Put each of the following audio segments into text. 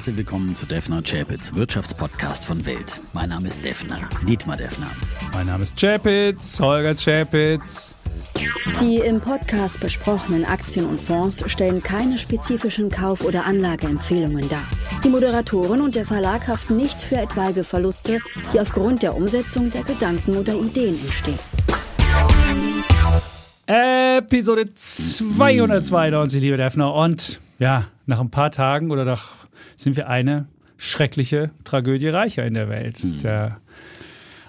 Herzlich willkommen zu Defner Chapitz, Wirtschaftspodcast von Welt. Mein Name ist Defner, Dietmar Defner. Mein Name ist Chapitz, Holger Chapitz. Die im Podcast besprochenen Aktien und Fonds stellen keine spezifischen Kauf- oder Anlageempfehlungen dar. Die Moderatoren und der Verlag haften nicht für etwaige Verluste, die aufgrund der Umsetzung der Gedanken oder Ideen entstehen. Episode 292, liebe Defner. Und ja, nach ein paar Tagen oder nach sind wir eine schreckliche Tragödie reicher in der Welt. Mhm. Der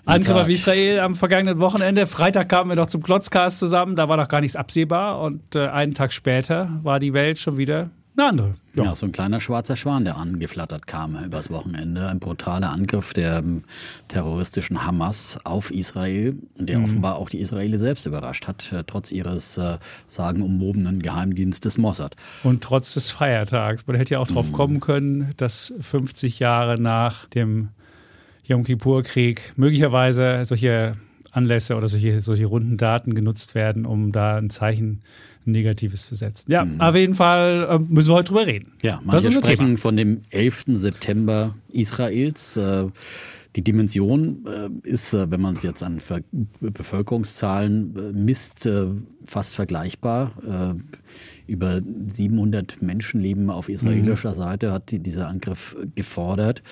Angriff auf Israel am vergangenen Wochenende. Freitag kamen wir noch zum Klotzcast zusammen, da war noch gar nichts absehbar und äh, einen Tag später war die Welt schon wieder eine andere. Ja. ja. so ein kleiner schwarzer Schwan, der angeflattert kam übers Wochenende. Ein brutaler Angriff der ähm, terroristischen Hamas auf Israel, der mhm. offenbar auch die Israelis selbst überrascht hat, äh, trotz ihres äh, sagenumwobenen Geheimdienstes Mossad. Und trotz des Feiertags. Man hätte ja auch drauf mhm. kommen können, dass 50 Jahre nach dem Yom Kippur-Krieg möglicherweise solche Anlässe oder solche, solche runden Daten genutzt werden, um da ein Zeichen Negatives zu setzen. Ja, mhm. auf jeden Fall äh, müssen wir heute drüber reden. Ja, manche sprechen Thema. von dem 11. September Israels. Äh, die Dimension äh, ist, äh, wenn man es jetzt an Ver Bevölkerungszahlen misst, fast vergleichbar. über 700 Menschenleben auf israelischer mhm. Seite hat die, dieser Angriff gefordert.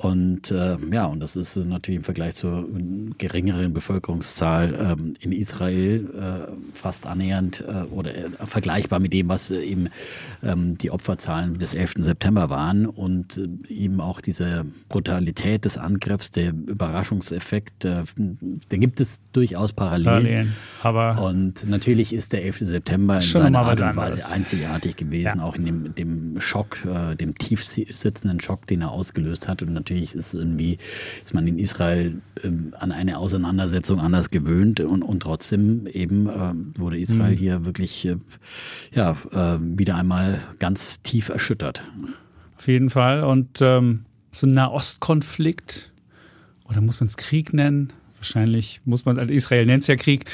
Und äh, ja, und das ist natürlich im Vergleich zur geringeren Bevölkerungszahl ähm, in Israel äh, fast annähernd äh, oder äh, vergleichbar mit dem, was äh, eben ähm, die Opferzahlen des 11. September waren. Und äh, eben auch diese Brutalität des Angriffs, der Überraschungseffekt, äh, den gibt es durchaus parallel. Parallelen, aber und natürlich ist der 11. September in seiner Art und Weise einzigartig gewesen, ja. auch in dem, dem Schock, äh, dem tief sitzenden Schock, den er ausgelöst hat. Und natürlich ist irgendwie, ist man in Israel ähm, an eine Auseinandersetzung anders gewöhnt und, und trotzdem eben äh, wurde Israel mhm. hier wirklich äh, ja, äh, wieder einmal ganz tief erschüttert. Auf jeden Fall. Und ähm, so ein Nahostkonflikt, oder muss man es Krieg nennen? Wahrscheinlich muss man, also Israel nennt es ja Krieg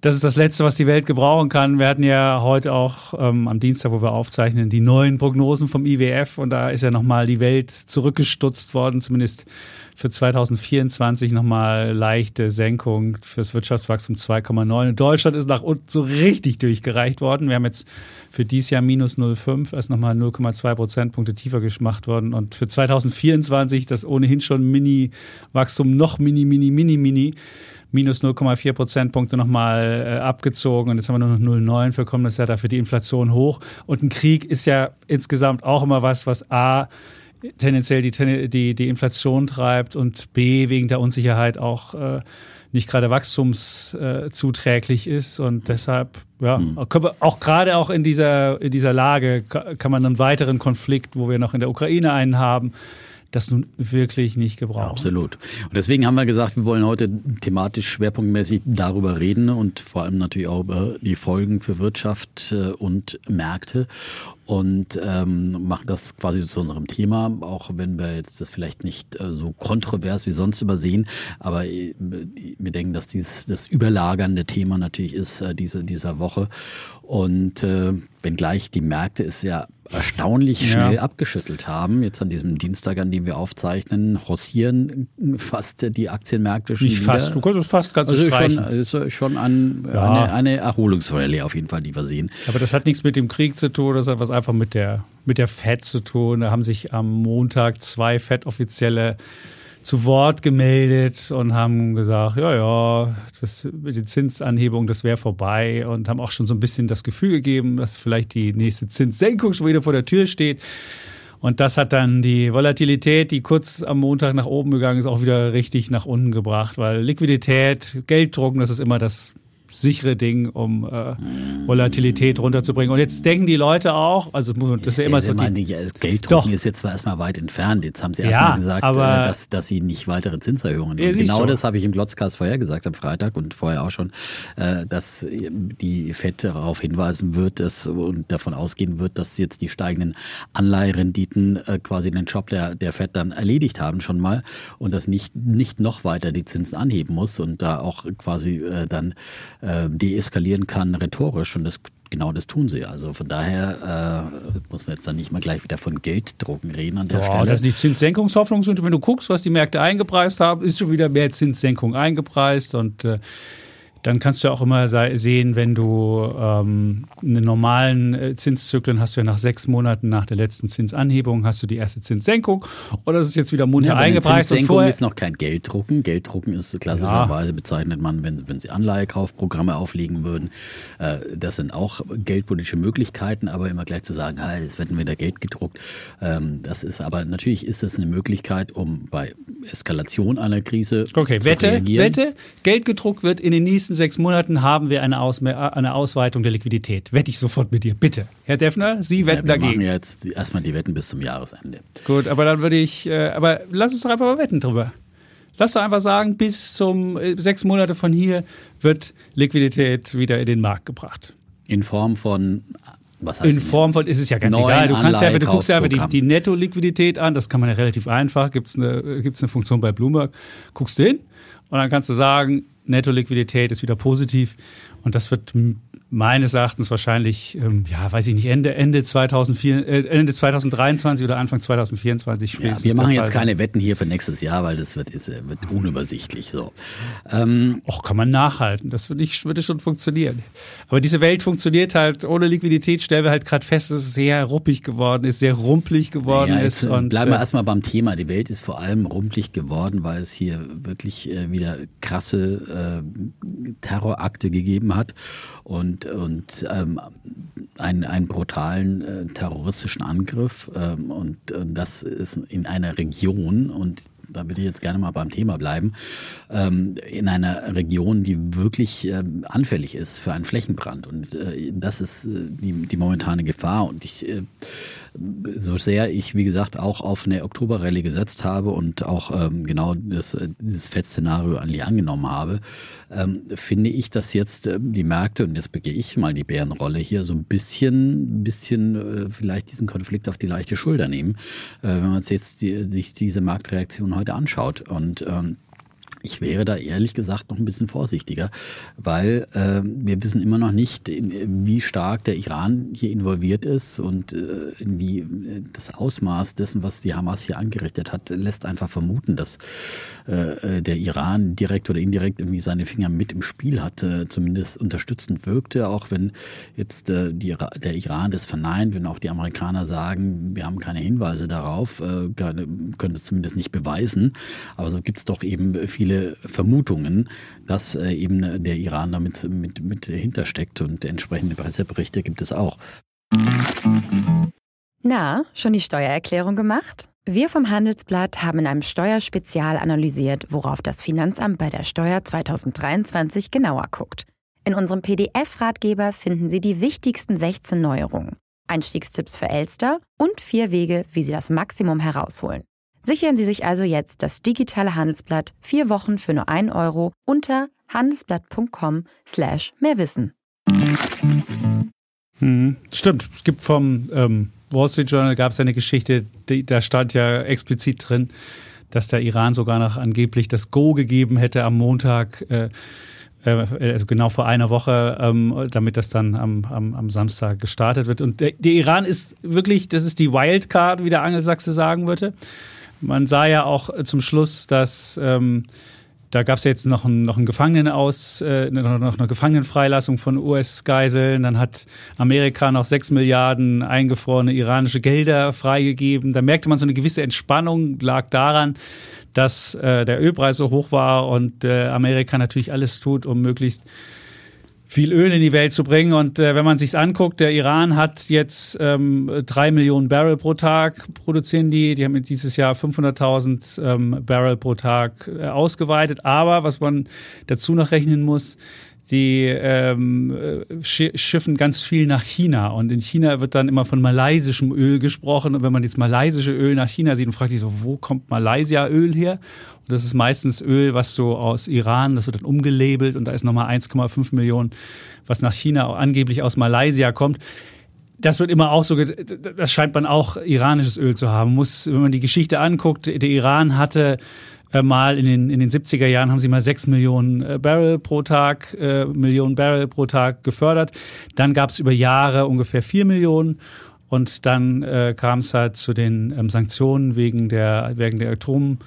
das ist das Letzte, was die Welt gebrauchen kann. Wir hatten ja heute auch ähm, am Dienstag, wo wir aufzeichnen, die neuen Prognosen vom IWF und da ist ja nochmal die Welt zurückgestutzt worden, zumindest für 2024 nochmal leichte Senkung fürs Wirtschaftswachstum 2,9. In Deutschland ist nach unten so richtig durchgereicht worden. Wir haben jetzt für dieses Jahr minus 0,5, erst nochmal 0,2 Prozentpunkte tiefer gemacht worden. Und für 2024 das ohnehin schon Mini-Wachstum noch mini, mini, mini, mini minus 0,4 Prozentpunkte nochmal äh, abgezogen und jetzt haben wir nur noch 0,9 für kommendes Jahr, dafür die Inflation hoch. Und ein Krieg ist ja insgesamt auch immer was, was A, tendenziell die, die, die Inflation treibt und B, wegen der Unsicherheit auch äh, nicht gerade wachstumszuträglich ist und deshalb ja, hm. können wir auch gerade auch in dieser in dieser Lage kann man einen weiteren Konflikt, wo wir noch in der Ukraine einen haben, das nun wirklich nicht gebrauchen. Absolut. Und deswegen haben wir gesagt, wir wollen heute thematisch schwerpunktmäßig darüber reden und vor allem natürlich auch über die Folgen für Wirtschaft äh, und Märkte und ähm, machen das quasi zu unserem Thema, auch wenn wir jetzt das vielleicht nicht äh, so kontrovers wie sonst übersehen, aber äh, wir denken, dass dies das überlagernde Thema natürlich ist diese, dieser Woche und äh, wenngleich die Märkte es ja erstaunlich schnell ja. abgeschüttelt haben, jetzt an diesem Dienstag, an dem wir aufzeichnen, hossieren fast die Aktienmärkte schon Nicht wieder. fast, du kannst es fast ganz also schon, ist schon an, ja. eine, eine Erholungsrallye auf jeden Fall, die wir sehen. Aber das hat nichts mit dem Krieg zu tun, das hat was einfach mit der, mit der FED zu tun. Da haben sich am Montag zwei FED-Offizielle zu Wort gemeldet und haben gesagt, ja, ja, das den Zinsanhebungen, das wäre vorbei und haben auch schon so ein bisschen das Gefühl gegeben, dass vielleicht die nächste Zinssenkung schon wieder vor der Tür steht. Und das hat dann die Volatilität, die kurz am Montag nach oben gegangen ist, auch wieder richtig nach unten gebracht, weil Liquidität, Gelddrucken, das ist immer das sichere Ding, um äh, Volatilität runterzubringen. Und jetzt denken die Leute auch, also das ist ja immer so. Die, ja, Gelddrucken ist jetzt zwar erstmal weit entfernt. Jetzt haben sie erstmal ja, gesagt, äh, dass, dass sie nicht weitere Zinserhöhungen. Und genau so. das habe ich im Glotzcast vorher gesagt am Freitag und vorher auch schon, äh, dass die FED darauf hinweisen wird dass, und davon ausgehen wird, dass jetzt die steigenden Anleiherenditen äh, quasi den Job der, der FED dann erledigt haben schon mal und dass nicht, nicht noch weiter die Zinsen anheben muss und da auch quasi äh, dann äh, deeskalieren kann rhetorisch und das genau das tun sie. Also von daher äh, muss man jetzt dann nicht mal gleich wieder von Gelddrucken reden an der ja, Stelle. Das ist die Zinssenkungshoffnung. Und wenn du guckst, was die Märkte eingepreist haben, ist schon wieder mehr Zinssenkung eingepreist. Und äh, dann kannst du auch immer sehen, wenn du ähm, einen normalen äh, Zinszyklen hast du ja nach sechs Monaten nach der letzten Zinsanhebung hast du die erste Zinssenkung oder das ist jetzt wieder munter ja, eingepreist. Zinssenkung und ist noch kein Gelddrucken. Gelddrucken ist klassischerweise ja. bezeichnet man, wenn, wenn sie Anleihekaufprogramme auflegen würden. Äh, das sind auch geldpolitische Möglichkeiten, aber immer gleich zu sagen, ah, jetzt werden wieder Geld gedruckt. Ähm, das ist aber natürlich ist es eine Möglichkeit, um bei Eskalation einer Krise okay, zu Wette, reagieren. Wette, Geld gedruckt wird in den nächsten nächsten sechs Monaten haben wir eine, Aus eine Ausweitung der Liquidität. Wette ich sofort mit dir, bitte. Herr Defner, Sie wetten ja, wir dagegen. Wir machen jetzt erstmal die Wetten bis zum Jahresende. Gut, aber dann würde ich, äh, aber lass uns doch einfach mal wetten drüber. Lass doch einfach sagen, bis zum äh, sechs Monate von hier wird Liquidität wieder in den Markt gebracht. In Form von was heißt in Form von, ist es ja ganz egal. Du kannst ja, du guckst ja einfach die, die Netto-Liquidität an. Das kann man ja relativ einfach. Gibt es eine, gibt's eine Funktion bei Bloomberg. Guckst du hin und dann kannst du sagen, Netto-Liquidität ist wieder positiv. Und das wird meines Erachtens wahrscheinlich, ähm, ja, weiß ich nicht, Ende, Ende, 2004, äh, Ende 2023 oder Anfang 2024 spätestens. Ja, wir machen jetzt keine Wetten hier für nächstes Jahr, weil das wird, ist, äh, wird unübersichtlich. So. Ähm, Och, kann man nachhalten. Das würde, ich, würde schon funktionieren. Aber diese Welt funktioniert halt ohne Liquidität, stellen wir halt gerade fest, dass es sehr ruppig geworden ist, sehr rumpelig geworden ja, ist. Und, bleiben wir äh, erstmal beim Thema. Die Welt ist vor allem rumpelig geworden, weil es hier wirklich äh, wieder krasse äh, Terrorakte gegeben hat und, und ähm, einen, einen brutalen äh, terroristischen Angriff. Ähm, und, und das ist in einer Region und da würde ich jetzt gerne mal beim Thema bleiben, ähm, in einer Region, die wirklich ähm, anfällig ist für einen Flächenbrand. Und äh, das ist äh, die, die momentane Gefahr. Und ich äh, so sehr ich, wie gesagt, auch auf eine Oktoberrallye gesetzt habe und auch ähm, genau das, dieses Fettszenario eigentlich angenommen habe, ähm, finde ich, dass jetzt äh, die Märkte, und jetzt begehe ich mal die Bärenrolle hier, so ein bisschen, bisschen äh, vielleicht diesen Konflikt auf die leichte Schulter nehmen, äh, wenn man jetzt die, sich diese Marktreaktion heute anschaut. Und ähm, ich wäre da ehrlich gesagt noch ein bisschen vorsichtiger, weil äh, wir wissen immer noch nicht, in, wie stark der Iran hier involviert ist und äh, wie äh, das Ausmaß dessen, was die Hamas hier angerichtet hat, lässt einfach vermuten, dass äh, äh der Iran direkt oder indirekt irgendwie seine Finger mit im Spiel hatte, zumindest unterstützend wirkte, auch wenn jetzt äh, die, der Iran das verneint, wenn auch die Amerikaner sagen, wir haben keine Hinweise darauf, äh, können es zumindest nicht beweisen, aber so gibt es doch eben viele viele Vermutungen, dass äh, eben der Iran damit mit, mit hintersteckt und entsprechende Presseberichte gibt es auch. Na, schon die Steuererklärung gemacht? Wir vom Handelsblatt haben in einem Steuerspezial analysiert, worauf das Finanzamt bei der Steuer 2023 genauer guckt. In unserem PDF-Ratgeber finden Sie die wichtigsten 16 Neuerungen, Einstiegstipps für Elster und vier Wege, wie Sie das Maximum herausholen. Sichern Sie sich also jetzt das digitale Handelsblatt vier Wochen für nur ein Euro unter handelsblatt.com slash mehrwissen. Hm, stimmt. Es gibt vom ähm, Wall Street Journal gab es eine Geschichte, die, da stand ja explizit drin, dass der Iran sogar noch angeblich das Go gegeben hätte am Montag, äh, äh, also genau vor einer Woche, ähm, damit das dann am, am, am Samstag gestartet wird. Und der, der Iran ist wirklich, das ist die Wildcard, wie der Angelsachse sagen würde. Man sah ja auch äh, zum Schluss, dass ähm, da gab es jetzt noch einen, noch einen Gefangenenaus, äh, noch eine Gefangenenfreilassung von US-Geiseln. Dann hat Amerika noch sechs Milliarden eingefrorene iranische Gelder freigegeben. Da merkte man so eine gewisse Entspannung, lag daran, dass äh, der Ölpreis so hoch war und äh, Amerika natürlich alles tut, um möglichst viel Öl in die Welt zu bringen. Und äh, wenn man sich anguckt, der Iran hat jetzt ähm, drei Millionen Barrel pro Tag produzieren die. Die haben dieses Jahr 500.000 ähm, Barrel pro Tag äh, ausgeweitet. Aber was man dazu noch rechnen muss, die ähm, äh, schiffen ganz viel nach China. Und in China wird dann immer von malaysischem Öl gesprochen. Und wenn man jetzt malaysische Öl nach China sieht und fragt sich so, wo kommt Malaysia-Öl her? Und das ist meistens Öl, was so aus Iran, das wird dann umgelabelt und da ist nochmal 1,5 Millionen, was nach China angeblich aus Malaysia kommt das wird immer auch so, das scheint man auch iranisches Öl zu haben. Muss, wenn man die Geschichte anguckt, der Iran hatte äh, mal in den, in den 70er Jahren haben sie mal sechs Millionen äh, Barrel pro Tag, äh, Millionen Barrel pro Tag gefördert. Dann gab es über Jahre ungefähr vier Millionen. Und dann äh, kam es halt zu den ähm, Sanktionen wegen der, wegen der Atom,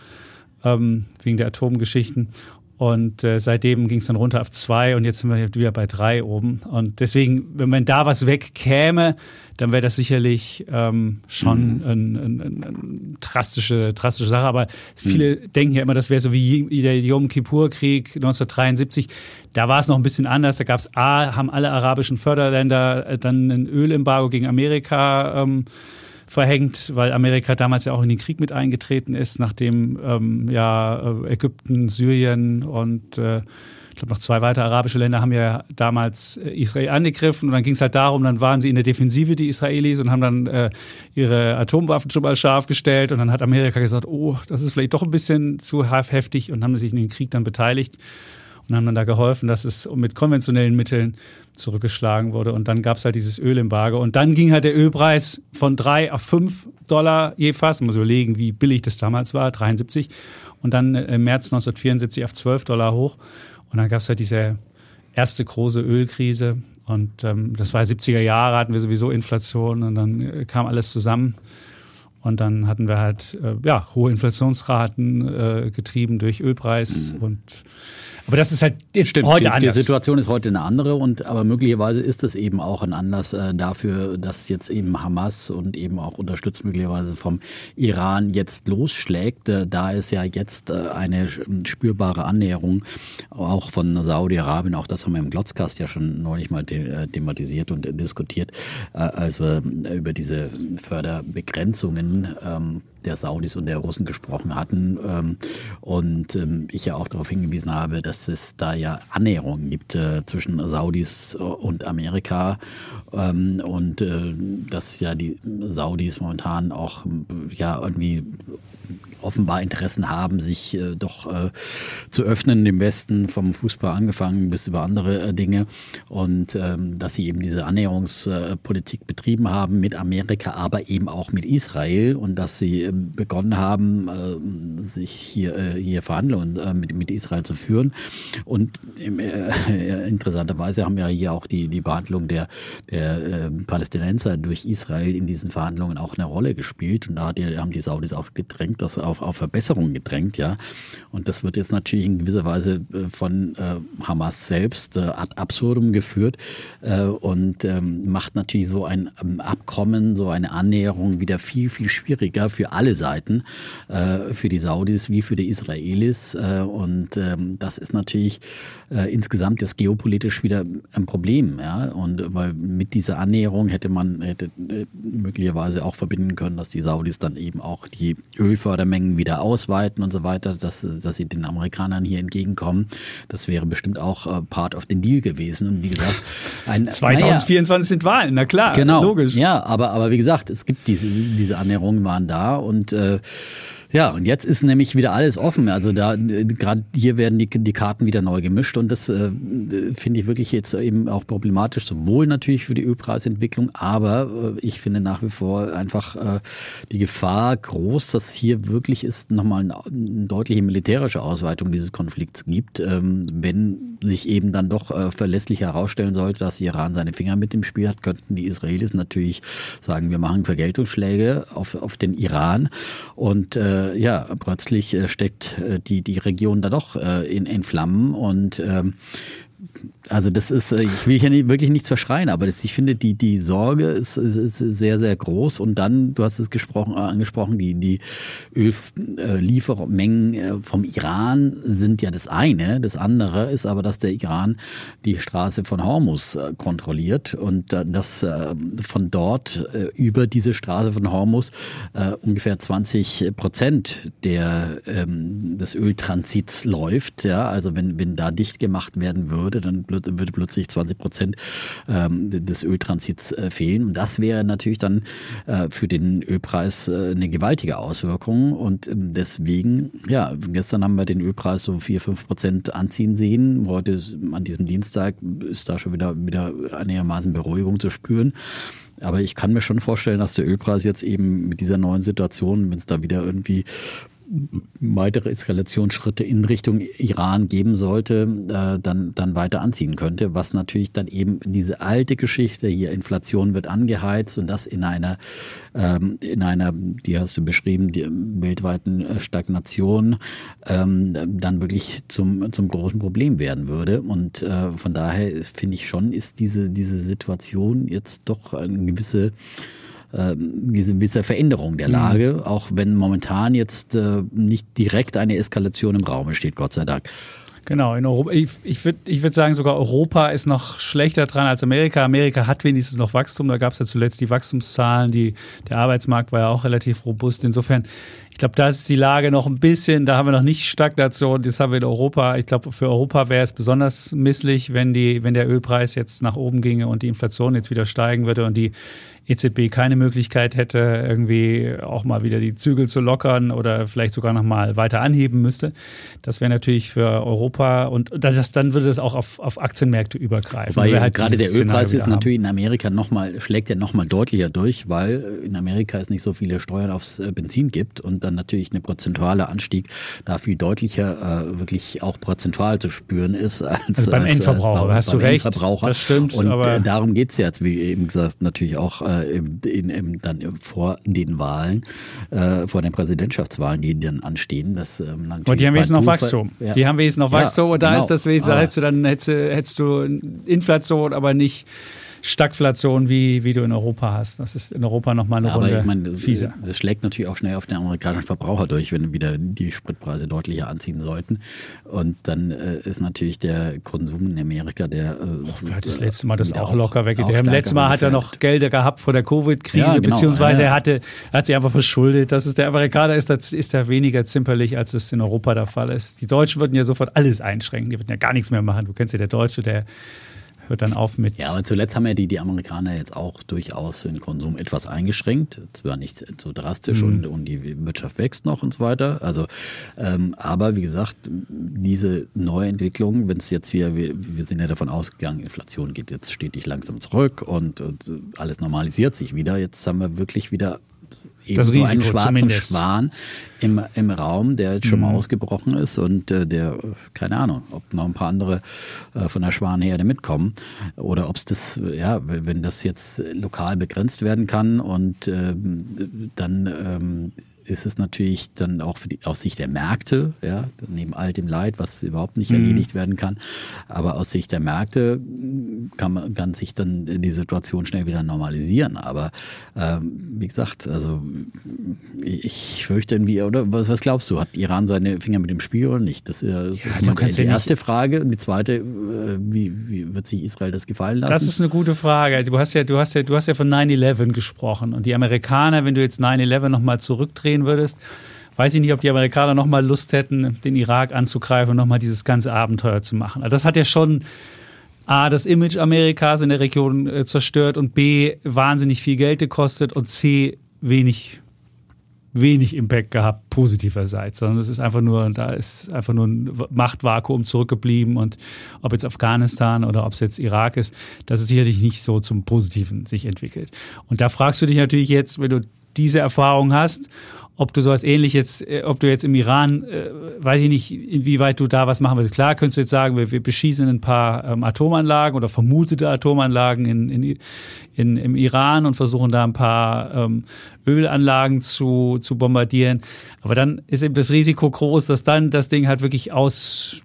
ähm, wegen der Atomgeschichten. Und äh, seitdem ging es dann runter auf zwei und jetzt sind wir wieder bei drei oben. Und deswegen, wenn man da was wegkäme, dann wäre das sicherlich ähm, schon mhm. eine ein, ein, ein drastische, drastische Sache. Aber viele mhm. denken ja immer, das wäre so wie der Yom Kippur-Krieg 1973. Da war es noch ein bisschen anders. Da gab es A, haben alle arabischen Förderländer äh, dann ein Ölembargo gegen Amerika ähm, verhängt, weil Amerika damals ja auch in den Krieg mit eingetreten ist, nachdem ähm, ja äh, Ägypten, Syrien und äh, ich glaube noch zwei weitere arabische Länder haben ja damals äh, Israel angegriffen und dann ging es halt darum, dann waren sie in der Defensive, die Israelis, und haben dann äh, ihre Atomwaffen schon mal scharf gestellt und dann hat Amerika gesagt, oh, das ist vielleicht doch ein bisschen zu heftig und haben sich in den Krieg dann beteiligt und haben dann da geholfen, dass es mit konventionellen Mitteln zurückgeschlagen wurde. Und dann gab es halt dieses Ölembargo. Und dann ging halt der Ölpreis von drei auf fünf Dollar je Fass. Man muss überlegen, wie billig das damals war, 73. Und dann äh, im März 1974 auf 12 Dollar hoch. Und dann gab es halt diese erste große Ölkrise. Und ähm, das war 70er Jahre, hatten wir sowieso Inflation und dann äh, kam alles zusammen. Und dann hatten wir halt äh, ja, hohe Inflationsraten äh, getrieben durch Ölpreis mhm. und aber das ist halt jetzt Stimmt, heute die, anders. Die Situation ist heute eine andere und aber möglicherweise ist es eben auch ein Anlass äh, dafür, dass jetzt eben Hamas und eben auch unterstützt möglicherweise vom Iran jetzt losschlägt, äh, da es ja jetzt äh, eine spürbare Annäherung auch von Saudi-Arabien, auch das haben wir im Glotzkast ja schon neulich mal äh, thematisiert und diskutiert, äh, als wir über diese Förderbegrenzungen ähm, der Saudis und der Russen gesprochen hatten ähm, und ähm, ich ja auch darauf hingewiesen habe, dass es da ja Annäherungen gibt äh, zwischen Saudis und Amerika ähm, und äh, dass ja die Saudis momentan auch ja irgendwie offenbar Interessen haben, sich äh, doch äh, zu öffnen, im Westen vom Fußball angefangen bis über andere äh, Dinge. Und ähm, dass sie eben diese Annäherungspolitik betrieben haben mit Amerika, aber eben auch mit Israel und dass sie ähm, begonnen haben, äh, sich hier, äh, hier Verhandlungen äh, mit, mit Israel zu führen. Und interessanterweise haben ja hier auch die, die Behandlung der, der Palästinenser durch Israel in diesen Verhandlungen auch eine Rolle gespielt. Und da haben die Saudis auch gedrängt, dass auf, auf Verbesserungen gedrängt, ja. Und das wird jetzt natürlich in gewisser Weise äh, von äh, Hamas selbst äh, ad absurdum geführt äh, und ähm, macht natürlich so ein ähm, Abkommen, so eine Annäherung wieder viel, viel schwieriger für alle Seiten, äh, für die Saudis wie für die Israelis. Äh, und ähm, das ist natürlich insgesamt jetzt geopolitisch wieder ein Problem, ja. Und weil mit dieser Annäherung hätte man hätte möglicherweise auch verbinden können, dass die Saudis dann eben auch die Ölfördermengen Mengen wieder ausweiten und so weiter, dass, dass sie den Amerikanern hier entgegenkommen. Das wäre bestimmt auch äh, Part of the Deal gewesen. Und wie gesagt, ein, 2024 naja, sind Wahlen, na klar, genau, logisch. Ja, aber, aber wie gesagt, es gibt diese, diese Annäherungen waren da und äh, ja, und jetzt ist nämlich wieder alles offen. Also da gerade hier werden die, die Karten wieder neu gemischt und das äh, finde ich wirklich jetzt eben auch problematisch, sowohl natürlich für die Ölpreisentwicklung, aber äh, ich finde nach wie vor einfach äh, die Gefahr groß, dass hier wirklich ist nochmal eine, eine deutliche militärische Ausweitung dieses Konflikts gibt, ähm, wenn sich eben dann doch äh, verlässlich herausstellen sollte, dass Iran seine Finger mit dem Spiel hat, könnten die Israelis natürlich sagen, wir machen Vergeltungsschläge auf, auf den Iran. Und äh, ja, plötzlich äh, steckt äh, die, die Region da doch äh, in, in Flammen. Und ähm, also das ist, äh, ich will hier wirklich nichts verschreien, aber das, ich finde, die, die Sorge ist, ist, ist sehr, sehr groß. Und dann, du hast es gesprochen, äh, angesprochen, die, die Ölliefermengen äh, vom Iran sind ja das eine. Das andere ist aber, dass der Iran die Straße von Hormus kontrolliert und dass von dort über diese Straße von Hormus ungefähr 20 Prozent der, ähm, des Öltransits läuft. Ja, also wenn, wenn da dicht gemacht werden würde, dann würde plötzlich 20 Prozent ähm, des Öltransits äh, fehlen. Und das wäre natürlich dann äh, für den Ölpreis äh, eine gewaltige Auswirkung. Und ähm, deswegen, ja, gestern haben wir den Ölpreis so 4, 5 Prozent anziehen sehen. Heute an diesem Dienstag ist da schon wieder, wieder einigermaßen Beruhigung zu spüren. Aber ich kann mir schon vorstellen, dass der Ölpreis jetzt eben mit dieser neuen Situation, wenn es da wieder irgendwie weitere Eskalationsschritte in Richtung Iran geben sollte, äh, dann, dann weiter anziehen könnte, was natürlich dann eben diese alte Geschichte hier, Inflation wird angeheizt und das in einer, ähm, in einer, die hast du beschrieben, die weltweiten äh, Stagnation, ähm, dann wirklich zum, zum großen Problem werden würde. Und äh, von daher finde ich schon, ist diese, diese Situation jetzt doch eine gewisse ähm, gewisse Veränderung der Lage, mhm. auch wenn momentan jetzt äh, nicht direkt eine Eskalation im Raum steht, Gott sei Dank. Genau, in Europa, ich, ich würde ich würd sagen, sogar Europa ist noch schlechter dran als Amerika. Amerika hat wenigstens noch Wachstum, da gab es ja zuletzt die Wachstumszahlen, die, der Arbeitsmarkt war ja auch relativ robust. Insofern, ich glaube, da ist die Lage noch ein bisschen, da haben wir noch nicht Stagnation, das haben wir in Europa. Ich glaube, für Europa wäre es besonders misslich, wenn, die, wenn der Ölpreis jetzt nach oben ginge und die Inflation jetzt wieder steigen würde und die EZB keine Möglichkeit hätte, irgendwie auch mal wieder die Zügel zu lockern oder vielleicht sogar noch mal weiter anheben müsste. Das wäre natürlich für Europa und das, dann würde das auch auf, auf Aktienmärkte übergreifen. Weil halt gerade der Ölpreis ist natürlich in Amerika noch mal, schlägt ja noch mal deutlicher durch, weil in Amerika es nicht so viele Steuern aufs äh, Benzin gibt und dann natürlich eine prozentuale Anstieg da viel deutlicher äh, wirklich auch prozentual zu spüren ist als, also beim als, Endverbraucher. Als, als hast du recht. Das stimmt. Und aber darum geht es jetzt, wie eben gesagt, natürlich auch äh, äh, in, in, dann vor den Wahlen, äh, vor den Präsidentschaftswahlen, die dann anstehen. Das, ähm, und die haben wesentlich noch Wachstum. Ja. Die haben wesentlich noch Wachstum ja, und da genau. ist das wesentlich, hättest du dann hättest, hättest du Inflation, aber nicht Stagflation, wie, wie du in Europa hast. Das ist in Europa nochmal eine ja, Runde ich meine, das, fieser. Das schlägt natürlich auch schnell auf den amerikanischen Verbraucher durch, wenn wieder die Spritpreise deutlicher anziehen sollten. Und dann äh, ist natürlich der Konsum in Amerika, der... Äh, oh, das letzte Mal das auch locker weg. Auch letztes Mal hat er noch Gelder gehabt vor der Covid-Krise, ja, genau. beziehungsweise er hatte, er hat sich einfach verschuldet. Das ist der Amerikaner ist, das ist er weniger zimperlich, als es in Europa der Fall ist. Die Deutschen würden ja sofort alles einschränken. Die würden ja gar nichts mehr machen. Du kennst ja der Deutsche, der hört dann auf mit. Ja, aber zuletzt haben ja die, die Amerikaner jetzt auch durchaus den Konsum etwas eingeschränkt. Zwar nicht so drastisch mhm. und, und die Wirtschaft wächst noch und so weiter. Also, ähm, aber wie gesagt, diese Neuentwicklung, wenn es jetzt wieder, wir, wir sind ja davon ausgegangen, Inflation geht jetzt stetig langsam zurück und, und alles normalisiert sich wieder. Jetzt haben wir wirklich wieder eben das so einen schwarzen zumindest. Schwan im, im Raum, der jetzt schon mhm. mal ausgebrochen ist und äh, der, keine Ahnung, ob noch ein paar andere äh, von der Schwanherde mitkommen oder ob es das, ja, wenn das jetzt lokal begrenzt werden kann und äh, dann ähm, ist es natürlich dann auch für die, aus Sicht der Märkte, ja, neben all dem Leid, was überhaupt nicht mhm. erledigt werden kann, aber aus Sicht der Märkte kann man kann sich dann die Situation schnell wieder normalisieren. Aber ähm, wie gesagt, also ich fürchte irgendwie, oder was, was glaubst du, hat Iran seine Finger mit dem Spiel oder nicht? Das ist, das ja, ist die erste Frage. Und die zweite, äh, wie, wie wird sich Israel das gefallen lassen? Das ist eine gute Frage. Du hast ja, du hast ja, du hast ja von 9-11 gesprochen. Und die Amerikaner, wenn du jetzt 9-11 nochmal zurückdrehst, drehen würdest, weiß ich nicht, ob die Amerikaner nochmal Lust hätten, den Irak anzugreifen und nochmal dieses ganze Abenteuer zu machen. Also das hat ja schon A, das Image Amerikas in der Region äh, zerstört und B, wahnsinnig viel Geld gekostet und C, wenig, wenig Impact gehabt, positiverseits, sondern es ist einfach nur, da ist einfach nur ein Machtvakuum zurückgeblieben und ob jetzt Afghanistan oder ob es jetzt Irak ist, das ist sicherlich nicht so zum Positiven sich entwickelt. Und da fragst du dich natürlich jetzt, wenn du diese Erfahrung hast ob du sowas ähnliches, äh, ob du jetzt im Iran, äh, weiß ich nicht, inwieweit du da was machen willst. Klar, könntest du jetzt sagen, wir, wir beschießen ein paar ähm, Atomanlagen oder vermutete Atomanlagen in, in, in, im Iran und versuchen da ein paar ähm, Ölanlagen zu, zu bombardieren. Aber dann ist eben das Risiko groß, dass dann das Ding halt wirklich aus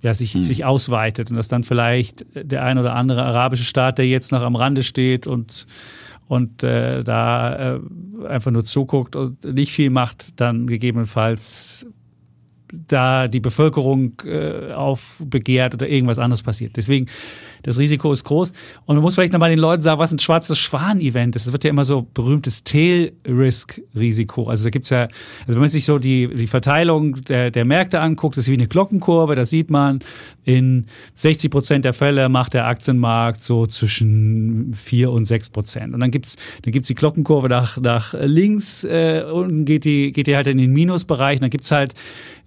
ja, sich, hm. sich ausweitet und dass dann vielleicht der ein oder andere arabische Staat, der jetzt noch am Rande steht und und äh, da äh, einfach nur zuguckt und nicht viel macht, dann gegebenenfalls da die Bevölkerung äh, aufbegehrt oder irgendwas anderes passiert. Deswegen das Risiko ist groß. Und man muss vielleicht nochmal den Leuten sagen, was ein schwarzes Schwan-Event ist. Es wird ja immer so berühmtes Tail-Risk-Risiko. Also da gibt's ja, also wenn man sich so die, die Verteilung der, der Märkte anguckt, das ist wie eine Glockenkurve, da sieht man, in 60 Prozent der Fälle macht der Aktienmarkt so zwischen 4 und 6 Prozent. Und dann gibt's dann gibt's die Glockenkurve nach, nach links äh, und geht die, geht die halt in den Minusbereich. Und dann gibt's halt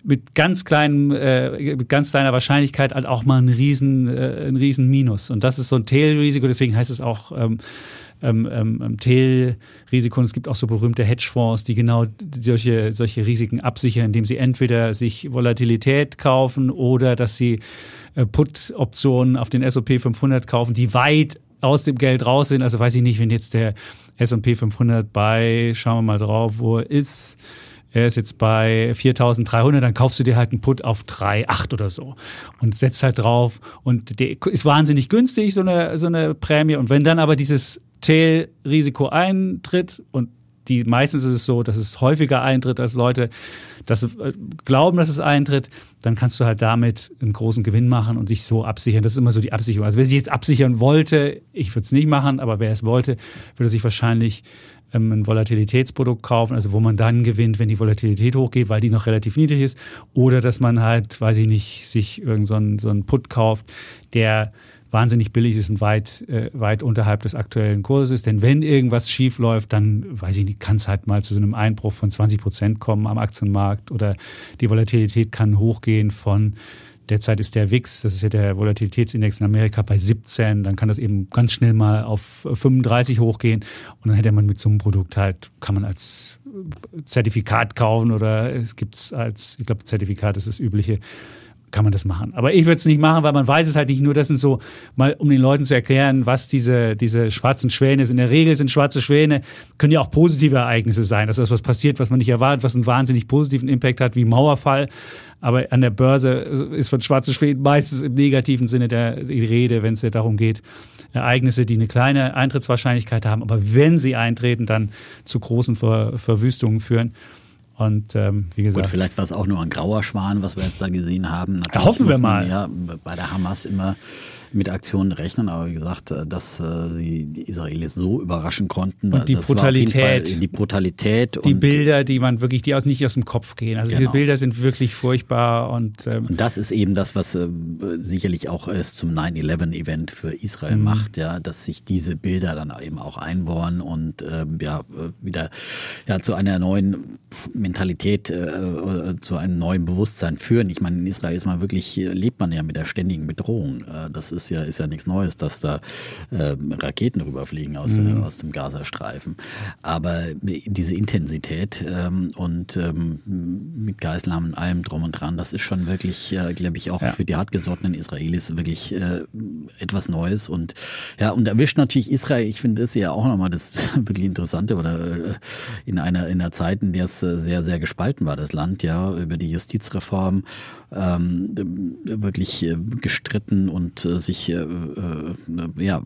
mit ganz kleinem, äh, mit ganz kleiner Wahrscheinlichkeit halt auch mal ein riesen, äh, ein riesen Minus. Und das ist so ein Tail-Risiko, deswegen heißt es auch ähm, ähm, ähm, Tail-Risiko. Und es gibt auch so berühmte Hedgefonds, die genau solche, solche Risiken absichern, indem sie entweder sich Volatilität kaufen oder dass sie äh, Put-Optionen auf den S&P 500 kaufen, die weit aus dem Geld raus sind. Also weiß ich nicht, wenn jetzt der S&P 500 bei, schauen wir mal drauf, wo er ist, er ist jetzt bei 4.300, dann kaufst du dir halt einen Put auf 3,8 oder so und setzt halt drauf und der ist wahnsinnig günstig, so eine, so eine Prämie. Und wenn dann aber dieses Tail-Risiko eintritt und die meistens ist es so, dass es häufiger eintritt, als Leute das äh, glauben, dass es eintritt, dann kannst du halt damit einen großen Gewinn machen und dich so absichern. Das ist immer so die Absicherung. Also wer sich jetzt absichern wollte, ich würde es nicht machen, aber wer es wollte, würde sich wahrscheinlich ähm, ein Volatilitätsprodukt kaufen, also wo man dann gewinnt, wenn die Volatilität hochgeht, weil die noch relativ niedrig ist. Oder dass man halt, weiß ich nicht, sich irgendeinen so, so einen Put kauft, der wahnsinnig billig ist und weit, äh, weit unterhalb des aktuellen Kurses. Denn wenn irgendwas schief läuft, dann, weiß ich nicht, kann es halt mal zu so einem Einbruch von 20 Prozent kommen am Aktienmarkt oder die Volatilität kann hochgehen von Derzeit ist der WIX, das ist ja der Volatilitätsindex in Amerika, bei 17. Dann kann das eben ganz schnell mal auf 35 hochgehen. Und dann hätte man mit so einem Produkt halt, kann man als Zertifikat kaufen oder es gibt es als, ich glaube, Zertifikat ist das übliche, kann man das machen. Aber ich würde es nicht machen, weil man weiß es halt nicht. Nur das sind so, mal um den Leuten zu erklären, was diese, diese schwarzen Schwäne sind. In der Regel sind schwarze Schwäne, können ja auch positive Ereignisse sein. Das ist was passiert, was man nicht erwartet, was einen wahnsinnig positiven Impact hat, wie Mauerfall. Aber an der Börse ist von schwarzen Schwänen meistens im negativen Sinne der die Rede, wenn es ja darum geht, Ereignisse, die eine kleine Eintrittswahrscheinlichkeit haben, aber wenn sie eintreten, dann zu großen Ver Verwüstungen führen. Und ähm, wie gesagt. Gut, vielleicht war es auch nur ein grauer Schwan, was wir jetzt da gesehen haben. Natürlich hoffen wir mal. Ja, bei der Hamas immer mit Aktionen rechnen, aber wie gesagt, äh, dass äh, sie die Israelis so überraschen konnten. Und die Brutalität. die Brutalität. Die Bilder, die man wirklich, die aus nicht aus dem Kopf gehen. Also genau. diese Bilder sind wirklich furchtbar und, ähm, und das ist eben das, was äh, sicherlich auch es zum 9-11-Event für Israel mhm. macht, ja, dass sich diese Bilder dann eben auch einbohren und äh, ja, wieder ja, zu einer neuen Mentalität, äh, zu einem neuen Bewusstsein führen. Ich meine, in Israel ist man wirklich, lebt man ja mit der ständigen Bedrohung. Das ist ist ja, ist ja nichts Neues, dass da äh, Raketen rüberfliegen aus, mhm. äh, aus dem Gazastreifen. Aber diese Intensität ähm, und ähm, mit Geiselnahmen und allem drum und dran, das ist schon wirklich, äh, glaube ich, auch ja. für die hartgesottenen Israelis wirklich äh, etwas Neues. Und ja, und erwischt natürlich Israel, ich finde das ja auch nochmal das wirklich Interessante oder äh, in einer, in einer Zeit, in der es äh, sehr, sehr gespalten war, das Land, ja, über die Justizreform ähm, wirklich äh, gestritten und äh, sich äh, äh, ja,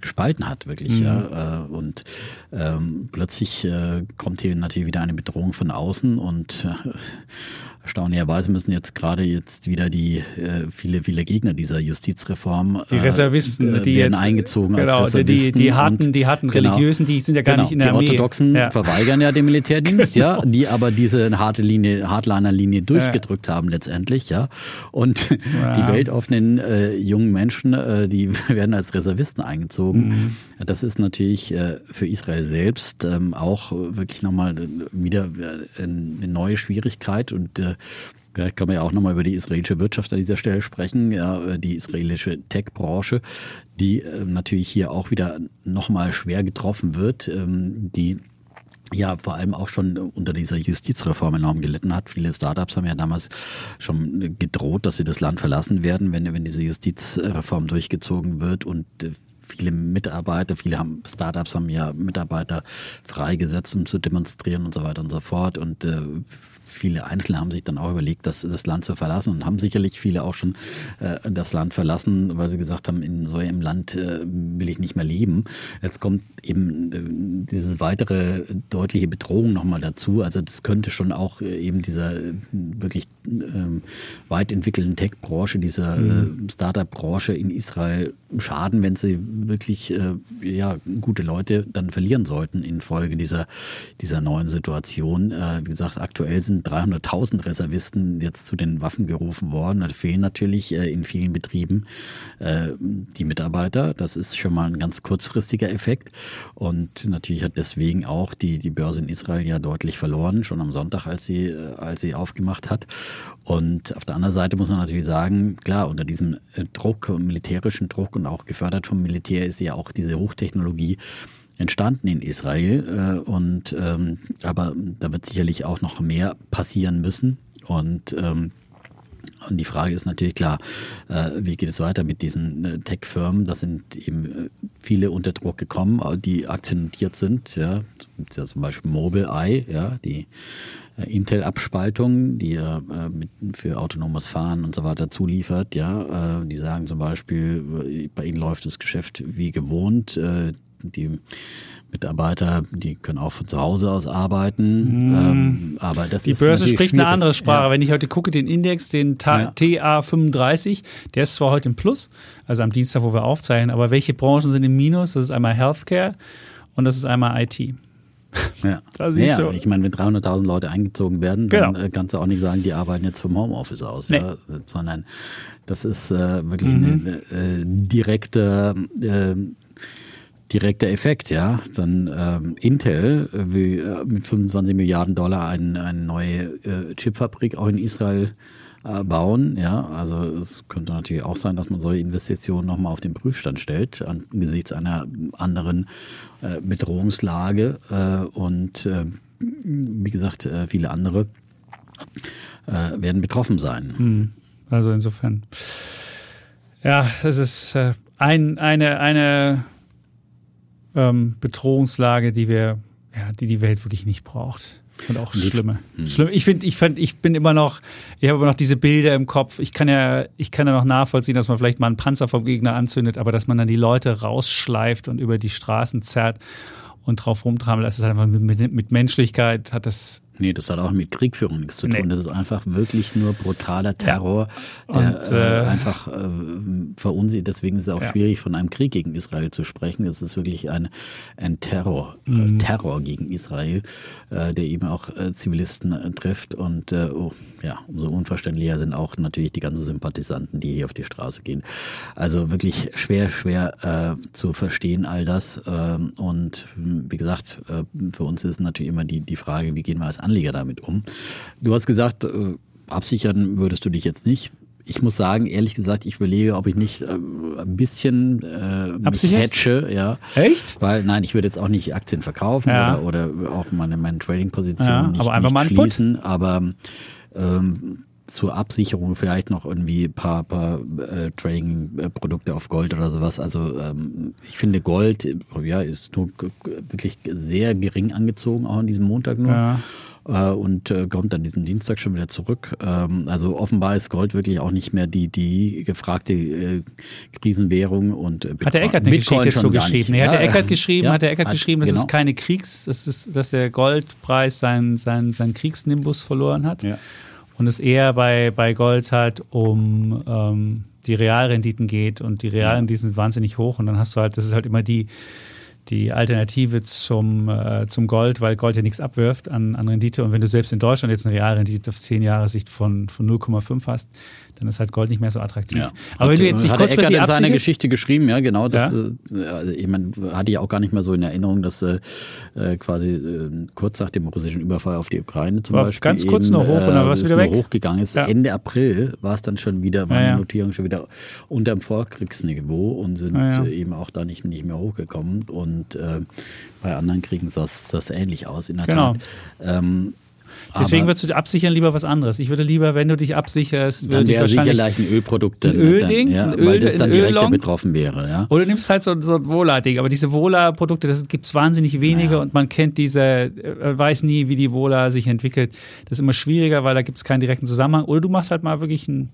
gespalten hat, wirklich. Mhm. Ja. Äh, und ähm, plötzlich äh, kommt hier natürlich wieder eine Bedrohung von außen und Erstaunlicherweise müssen jetzt gerade jetzt wieder die äh, viele, viele Gegner dieser Justizreform die Reservisten, äh, die werden jetzt, eingezogen genau, als Reservisten. Die, die harten, die harten genau, Religiösen, die sind ja gar genau, nicht in der die Armee. Die Orthodoxen ja. verweigern ja den Militärdienst, genau. ja, die aber diese harte Linie, Hardliner-Linie durchgedrückt ja. haben letztendlich, ja. Und ja. die weltoffenen äh, jungen Menschen, äh, die werden als Reservisten eingezogen. Mhm. Das ist natürlich äh, für Israel selbst ähm, auch wirklich nochmal wieder äh, eine neue Schwierigkeit und äh, Vielleicht kann man ja auch nochmal über die israelische Wirtschaft an dieser Stelle sprechen, ja, die israelische Tech-Branche, die äh, natürlich hier auch wieder nochmal schwer getroffen wird, ähm, die ja vor allem auch schon unter dieser Justizreform enorm gelitten hat. Viele Startups haben ja damals schon gedroht, dass sie das Land verlassen werden, wenn, wenn diese Justizreform durchgezogen wird und äh, viele Mitarbeiter, viele haben Startups haben ja Mitarbeiter freigesetzt, um zu demonstrieren und so weiter und so fort. Und äh, viele Einzelne haben sich dann auch überlegt, das, das Land zu verlassen und haben sicherlich viele auch schon äh, das Land verlassen, weil sie gesagt haben, in so einem Land äh, will ich nicht mehr leben. Jetzt kommt eben äh, diese weitere deutliche Bedrohung nochmal dazu. Also das könnte schon auch äh, eben dieser äh, wirklich ähm, weit entwickelten Tech-Branche, dieser mhm. Startup-Branche in Israel schaden, wenn sie wirklich ja, gute Leute dann verlieren sollten infolge dieser, dieser neuen Situation. wie gesagt, aktuell sind 300.000 Reservisten jetzt zu den Waffen gerufen worden. Da fehlen natürlich in vielen Betrieben die Mitarbeiter. Das ist schon mal ein ganz kurzfristiger Effekt. Und natürlich hat deswegen auch die, die Börse in Israel ja deutlich verloren, schon am Sonntag, als sie, äh, als sie aufgemacht hat. Und auf der anderen Seite muss man natürlich sagen, klar, unter diesem äh, Druck, militärischen Druck und auch gefördert vom Militär ist ja auch diese Hochtechnologie entstanden in Israel. Äh, und ähm, aber da wird sicherlich auch noch mehr passieren müssen. Und ähm, und die Frage ist natürlich klar, äh, wie geht es weiter mit diesen äh, Tech-Firmen? Da sind eben äh, viele unter Druck gekommen, die akzentiert sind. Ja, ja zum Beispiel Mobileye, ja, die Intel-Abspaltung, die ja für autonomes Fahren und so weiter zuliefert. Ja, die sagen zum Beispiel, bei ihnen läuft das Geschäft wie gewohnt. Die Mitarbeiter, die können auch von zu Hause aus arbeiten. Mm. Ähm, aber das die ist Börse spricht schwierig. eine andere Sprache. Ja. Wenn ich heute gucke, den Index, den ja. TA35, der ist zwar heute im Plus, also am Dienstag, wo wir aufzeichnen, aber welche Branchen sind im Minus? Das ist einmal Healthcare und das ist einmal IT. Ja, da siehst ja, du. ich meine, wenn 300.000 Leute eingezogen werden, dann genau. kannst du auch nicht sagen, die arbeiten jetzt vom Homeoffice aus, nee. ja, sondern das ist äh, wirklich mhm. eine äh, direkte äh, direkter Effekt, ja. Dann ähm, Intel will äh, mit 25 Milliarden Dollar eine, eine neue äh, Chipfabrik auch in Israel äh, bauen, ja. Also es könnte natürlich auch sein, dass man solche Investitionen nochmal auf den Prüfstand stellt angesichts einer anderen äh, Bedrohungslage äh, und äh, wie gesagt äh, viele andere äh, werden betroffen sein. Hm. Also insofern. Ja, es ist ein, eine, eine ähm, Bedrohungslage, die wir, ja, die die Welt wirklich nicht braucht. Und auch schlimme. Mhm. Schlimm. Ich finde, ich finde, ich bin immer noch, ich habe immer noch diese Bilder im Kopf. Ich kann ja, ich kann ja noch nachvollziehen, dass man vielleicht mal einen Panzer vom Gegner anzündet, aber dass man dann die Leute rausschleift und über die Straßen zerrt und drauf rumtrammelt, das ist einfach mit, mit, mit Menschlichkeit hat das Nee, das hat auch mit Kriegführung nichts zu tun. Nee. Das ist einfach wirklich nur brutaler Terror, ja. der Und, äh, äh, einfach äh, verunsichert. Deswegen ist es auch ja. schwierig, von einem Krieg gegen Israel zu sprechen. Es ist wirklich ein, ein Terror, äh, mhm. Terror gegen Israel, äh, der eben auch äh, Zivilisten trifft. Und oh, ja, umso unverständlicher sind auch natürlich die ganzen Sympathisanten, die hier auf die Straße gehen. Also wirklich schwer, schwer zu verstehen all das. Ähm, und wie gesagt, für uns ist natürlich immer die, die Frage, wie gehen wir als Anleger damit um? Du hast gesagt, äh, absichern würdest du dich jetzt nicht ich muss sagen, ehrlich gesagt, ich überlege, ob ich nicht äh, ein bisschen äh, hedge, ja. Echt? Weil, nein, ich würde jetzt auch nicht Aktien verkaufen ja. oder, oder auch meine, meine Trading-Position ja, nicht, aber einfach nicht schließen, aber ähm, zur Absicherung vielleicht noch irgendwie ein paar, paar äh, Trading-Produkte auf Gold oder sowas. Also ähm, ich finde Gold ja, ist nur wirklich sehr gering angezogen, auch an diesem Montag nur. Ja. Äh, und äh, kommt dann diesen Dienstag schon wieder zurück. Ähm, also offenbar ist Gold wirklich auch nicht mehr die, die gefragte äh, Krisenwährung und Bitcoin. Hat der Eckert eine Bitcoin Geschichte dazu geschrieben? Nee, hat der Eckert geschrieben, ja, hat der Eckert hat, geschrieben, dass genau. es keine Kriegs, dass, es, dass der Goldpreis seinen, seinen, seinen Kriegsnimbus verloren hat. Ja und es eher bei, bei Gold halt um ähm, die Realrenditen geht und die Realrenditen sind wahnsinnig hoch und dann hast du halt, das ist halt immer die, die Alternative zum, äh, zum Gold, weil Gold ja nichts abwirft an, an Rendite. Und wenn du selbst in Deutschland jetzt eine Realrendite auf zehn Jahre Sicht von, von 0,5 hast, dann ist halt Gold nicht mehr so attraktiv. Ja. Aber wenn du jetzt nicht kurzfristig in seiner Geschichte geschrieben, ja genau, das, ja? Äh, also ich meine, hatte ich auch gar nicht mehr so in Erinnerung, dass äh, äh quasi äh, kurz nach dem russischen Überfall auf die Ukraine zum War Beispiel ganz kurz eben, noch hoch dann war es wieder weg. hochgegangen ist. Ja. Ende April war es dann schon wieder, waren die Notierungen schon wieder unter dem Vorkriegsniveau und sind eben auch da nicht, nicht mehr hochgekommen und äh, bei anderen Kriegen sah das ähnlich aus in der genau. Tat. Ähm, Deswegen würdest du absichern lieber was anderes. Ich würde lieber, wenn du dich absicherst, würde ich wahrscheinlich sicher ein Ölprodukt, ein Ölding, ja, ein Öl, weil das dann direkt betroffen wäre. Ja. Oder du nimmst halt so, so ein Vola-Ding. Aber diese Vola-Produkte, das gibt es wahnsinnig wenige ja. und man kennt diese, äh, weiß nie, wie die Vola sich entwickelt. Das ist immer schwieriger, weil da gibt es keinen direkten Zusammenhang. Oder du machst halt mal wirklich einen,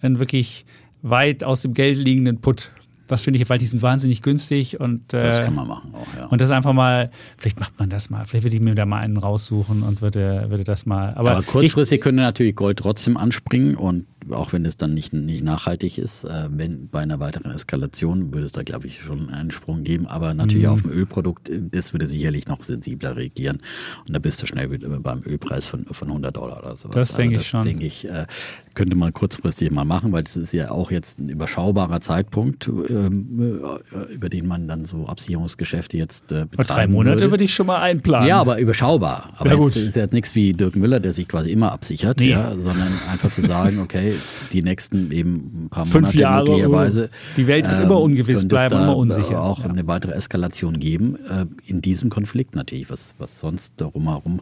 einen wirklich weit aus dem Geld liegenden Put. Das finde ich, weil die sind wahnsinnig günstig und äh, das kann man machen auch, ja. Und das einfach mal, vielleicht macht man das mal, vielleicht würde ich mir da mal einen raussuchen und würde, würde das mal. Aber, aber kurzfristig ich, könnte natürlich Gold trotzdem anspringen und auch wenn es dann nicht, nicht nachhaltig ist, äh, wenn bei einer weiteren Eskalation würde es da, glaube ich, schon einen Sprung geben. Aber natürlich mhm. auf dem Ölprodukt, äh, das würde sicherlich noch sensibler reagieren. Und da bist du schnell beim Ölpreis von, von 100 Dollar oder sowas. Das denke also ich schon. denke ich, äh, könnte man kurzfristig mal machen, weil das ist ja auch jetzt ein überschaubarer Zeitpunkt, ähm, äh, über den man dann so Absicherungsgeschäfte jetzt äh, betreiben Drei Monate würde. würde ich schon mal einplanen. Ja, aber überschaubar. Aber ja, jetzt ist ja nichts wie Dirk Müller, der sich quasi immer absichert, nee. ja, sondern einfach zu sagen, okay, die nächsten eben ein paar Fünf Monate Jahre, möglicherweise. die Welt wird ähm, immer ungewiss es bleiben, immer unsicher. Auch Ja. eine weitere Eskalation geben. Äh, in diesem Konflikt natürlich, was, was sonst darum herum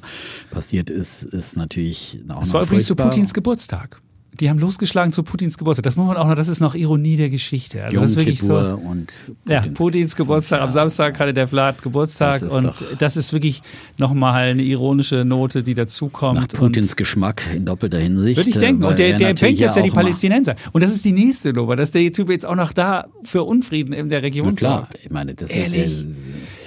passiert ist, ist natürlich auch Es noch war übrigens zu. Putins Geburtstag. Die haben losgeschlagen zu Putins Geburtstag. Das muss man auch noch, das ist noch Ironie der Geschichte. Also Yom das ist wirklich so. Und Ja, Putins Geburtstag am. Samstag hatte der Vlad Geburtstag Das und das ist wirklich nochmal eine ironische Note, die dazukommt. nach Putins Geschmack in doppelter Hinsicht. Würde ich äh, denken. weil Und der, er der empfängt jetzt ja die Palästinenser. Und das ist die nächste Nummer, dass der Typ jetzt auch noch da für Unfrieden in der Region Na klar, sorgt. ich meine, das Ehrlich? ist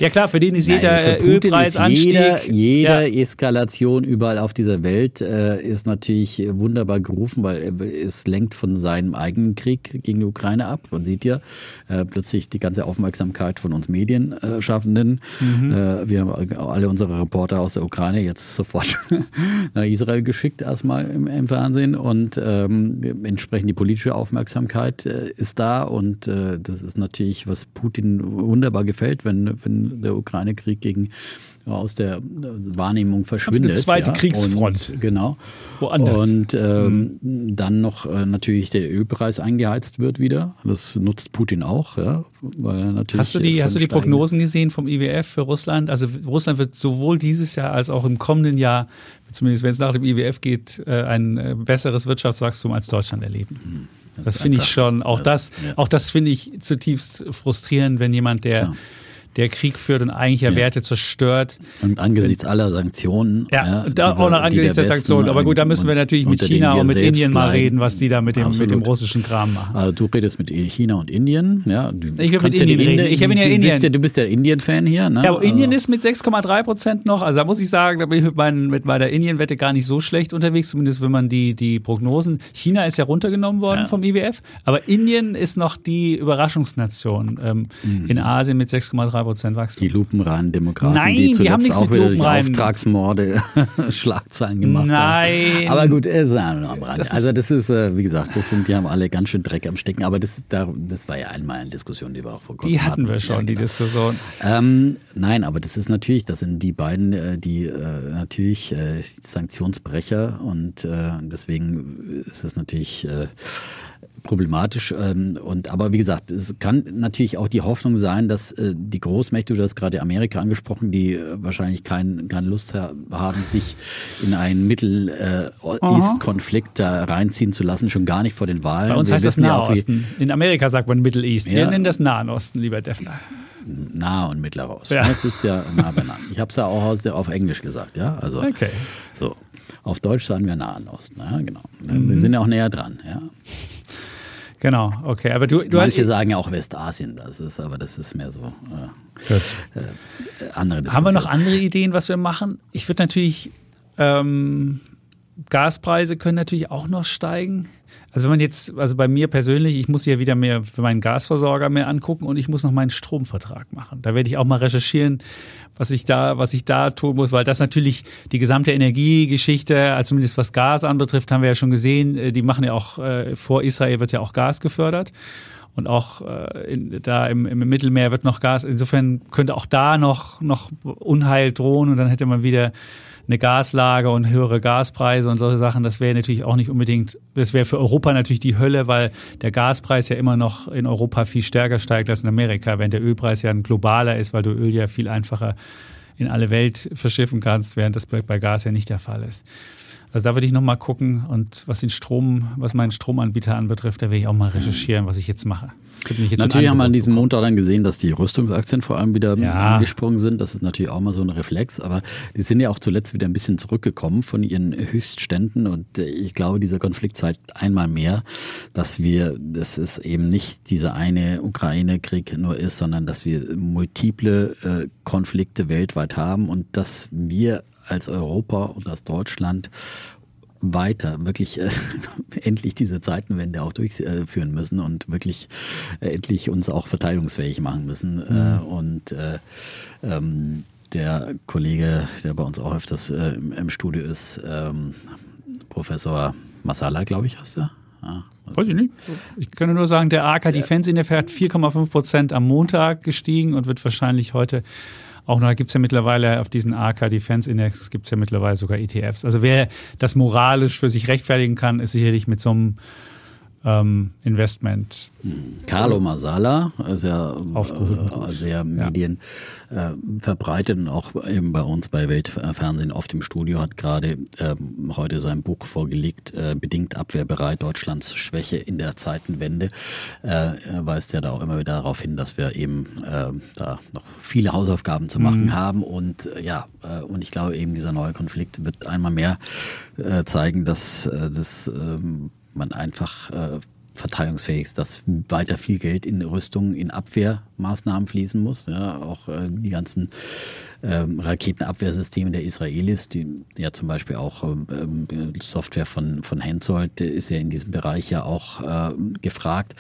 Ja klar, für den ist Nein, jeder äh, Ölpreisanstieg. Jeder, jede ja. Eskalation überall auf dieser Welt äh, ist natürlich wunderbar gerufen, weil es lenkt von seinem eigenen Krieg gegen die Ukraine ab. Man sieht ja äh, plötzlich die ganze Aufmerksamkeit von uns Medienschaffenden. Mhm. Äh, wir haben alle unsere Reporter aus der Ukraine jetzt sofort nach Israel geschickt, erstmal im, im Fernsehen. Und ähm, entsprechend die politische Aufmerksamkeit äh, ist da. Und äh, das ist natürlich, was Putin wunderbar gefällt, wenn, wenn der Ukraine-Krieg gegen aus der Wahrnehmung verschwindet. zweite ja. Kriegsfront. Und, genau. Woanders. Und ähm, dann noch äh, natürlich der Ölpreis eingeheizt wird wieder. Das nutzt Putin auch, ja. Weil natürlich Hast du die, von hast du die Prognosen gesehen vom IWF für Russland? Also Russland wird sowohl dieses Jahr als auch im kommenden Jahr, zumindest wenn es nach dem IWF geht, äh, ein äh, besseres Wirtschaftswachstum als Deutschland erleben. Das, ist finde ich schon, auch das, das- ja. auch das finde ich zutiefst frustrierend, wenn jemand, der, Klar. Der Krieg führt und eigentlich ja Ja. Werte zerstört, Und angesichts aller Sanktionen. Ja, und die da auch noch angesichts der Westen Sanktionen. Aber gut, da müssen wir natürlich mit China und mit Indien mal reden, was die da mit dem, mit dem russischen Kram machen. Also du redest mit China und Indien, ja. Du Ich will mit ja die Indien reden. Ich bin ja du Indien. Bist ja, du bist ja Indien-Fan hier, ne? Ja, aber Indien Also- ist mit 6,3 Prozent noch, also da muss ich sagen, da bin ich mit, meinen, mit meiner Indien-Wette gar nicht so schlecht unterwegs, zumindest wenn man die, die Prognosen. China ist ja runtergenommen worden Ja. vom IWF, aber Indien ist noch die Überraschungsnation ähm, in Asien mit 6,3 Prozent Wachstum. Die lupenreinen Demokraten, Nein, die die zuletzt haben nichts auch wieder durch. Auftragsmorde Schlagzeilen gemacht Nein. haben. Aber gut, es ist am Rande. Das also das ist, äh, wie gesagt, das sind, die haben alle ganz schön Dreck am Stecken. Aber das, da, das war ja einmal eine Diskussion, die wir auch vor kurzem Die hatten wir schon, Ja, die genau. Diskussion. Ähm, nein, aber das ist natürlich, das sind die beiden, äh, die äh, natürlich äh, Sanktionsbrecher und äh, deswegen ist es natürlich äh, problematisch. Ähm, und aber wie gesagt, es kann natürlich auch die Hoffnung sein, dass äh, die Großmächte, du hast gerade Amerika angesprochen, die äh, wahrscheinlich kein, keine Lust ha haben, sich in einen Mittel-East-Konflikt da reinziehen zu lassen, schon gar nicht vor den Wahlen. Bei uns Wir heißt das wissen ja Nahosten. In Amerika sagt man Middle East. Wir Ja. nennen das Nahen Osten, lieber Defner. Nah und Mittlerer Osten. Ja. Das ist ja nah beieinander. Ich habe es ja auch auf Englisch gesagt, ja. Also Okay. so. Auf Deutsch sagen wir Nahen Osten, ja, genau. Mhm. Wir sind ja auch näher dran, ja. Genau, okay. Aber du, du Manche sagen ja auch Westasien, das ist, aber das ist mehr so äh, äh, andere Diskussion. Haben wir noch andere Ideen, was wir machen? Ich würde natürlich, ähm, Gaspreise können natürlich auch noch steigen. Also wenn man jetzt, also bei mir persönlich, ich muss ja wieder mehr für meinen Gasversorger mehr angucken und ich muss noch meinen Stromvertrag machen. Da werde ich auch mal recherchieren, was ich da, was ich da tun muss, weil das natürlich die gesamte Energiegeschichte, also zumindest was Gas anbetrifft, haben wir ja schon gesehen, äh, die machen ja auch, äh, vor Israel wird ja auch Gas gefördert. Und auch äh, in, da im, im Mittelmeer wird noch Gas. Insofern könnte auch da noch, noch Unheil drohen und dann hätte man wieder eine Gaslage und höhere Gaspreise und solche Sachen. Das wäre natürlich auch nicht unbedingt, das wäre für Europa natürlich die Hölle, weil der Gaspreis ja immer noch in Europa viel stärker steigt als in Amerika, während der Ölpreis ja ein globaler ist, weil du Öl ja viel einfacher in alle Welt verschiffen kannst, während das bei Gas ja nicht der Fall ist. Also da würde ich noch mal gucken und was den Strom, was meinen Stromanbieter anbetrifft, da werde ich auch mal recherchieren, was ich jetzt mache. Jetzt Natürlich haben wir an diesem Montag dann gesehen, dass die Rüstungsaktien vor allem wieder Ja. angesprungen sind. Das ist natürlich auch mal so ein Reflex, aber die sind ja auch zuletzt wieder ein bisschen zurückgekommen von ihren Höchstständen und äh, ich glaube, dieser Konflikt zeigt einmal mehr, dass wir, dass es eben nicht dieser eine Ukraine-Krieg nur ist, sondern dass wir multiple äh, Konflikte weltweit haben und dass wir als Europa und als Deutschland weiter wirklich äh, endlich diese Zeitenwende auch durchführen müssen und wirklich äh, endlich uns auch verteidigungsfähig machen müssen. Äh, und äh, ähm, der Kollege, der bei uns auch öfters äh, im, im Studio ist, ähm, Professor Masala, glaube ich, heißt er. Ja, Weiß ich nicht. Ich kann nur sagen, der AK Defense Index hat 4,5 Prozent am Montag gestiegen und wird wahrscheinlich heute auch noch, gibt es ja mittlerweile auf diesen AK Defense Index, gibt es ja mittlerweile sogar ETFs. Also wer das moralisch für sich rechtfertigen kann, ist sicherlich mit so einem ähm, Investment. Carlo Masala ja äh, sehr Medien äh, verbreitet und auch eben bei uns bei Weltfernsehen oft im Studio hat gerade äh, heute sein Buch vorgelegt, äh, bedingt abwehrbereit Deutschlands Schwäche in der Zeitenwende. Äh, er weist ja da auch immer wieder darauf hin, dass wir eben äh, da noch viele Hausaufgaben zu machen mhm. haben und äh, ja, äh, und ich glaube eben dieser neue Konflikt wird einmal mehr äh, zeigen, dass äh, das ähm, man einfach äh, verteilungsfähig ist, dass weiter viel Geld in Rüstung, in Abwehrmaßnahmen fließen muss. Ja, auch äh, die ganzen ähm, Raketenabwehrsysteme der Israelis, die ja zum Beispiel auch ähm, Software von, von Hensoldt ist ja in diesem Bereich ja auch äh, gefragt.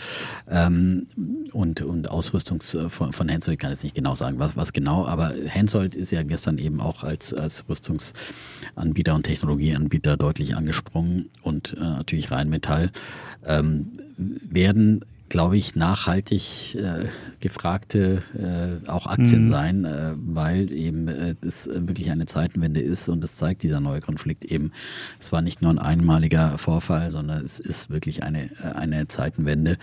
Ähm, und, und Ausrüstungs äh, von, von Hensoldt, ich kann jetzt nicht genau sagen, was, was genau, aber Hensoldt ist ja gestern eben auch als, als Rüstungsanbieter und Technologieanbieter deutlich angesprungen und äh, natürlich Rheinmetall ähm, werden glaube ich, nachhaltig äh, gefragte äh, auch Aktien mhm. sein, äh, weil eben äh, das wirklich eine Zeitenwende ist und das zeigt dieser neue Konflikt eben. Es war nicht nur ein einmaliger Vorfall, sondern es ist wirklich eine, äh, eine Zeitenwende,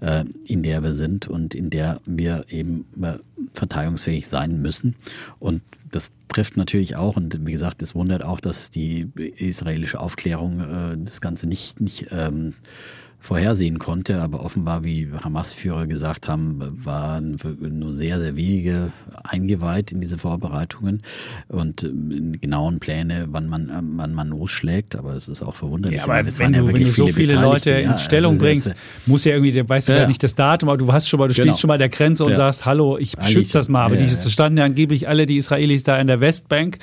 äh, in der wir sind und in der wir eben äh, verteidigungsfähig sein müssen. Und das trifft natürlich auch, und wie gesagt, es wundert auch, dass die israelische Aufklärung äh, das Ganze nicht, nicht ähm, vorhersehen konnte. Aber offenbar, wie Hamas-Führer gesagt haben, waren nur sehr, sehr wenige eingeweiht in diese Vorbereitungen und in genauen Pläne, wann man, wann man losschlägt. Aber es ist auch verwunderlich. Ja, aber wenn du, ja wenn du so viele, Leute in ja, Stellung also bringst, muss ja irgendwie, du weißt ja, ja nicht das Datum, aber du hast schon mal, du genau. stehst schon mal an der Grenze und sagst, hallo, ich schütze das mal. Aber die standen ja angeblich alle die Israelis da in der Westbank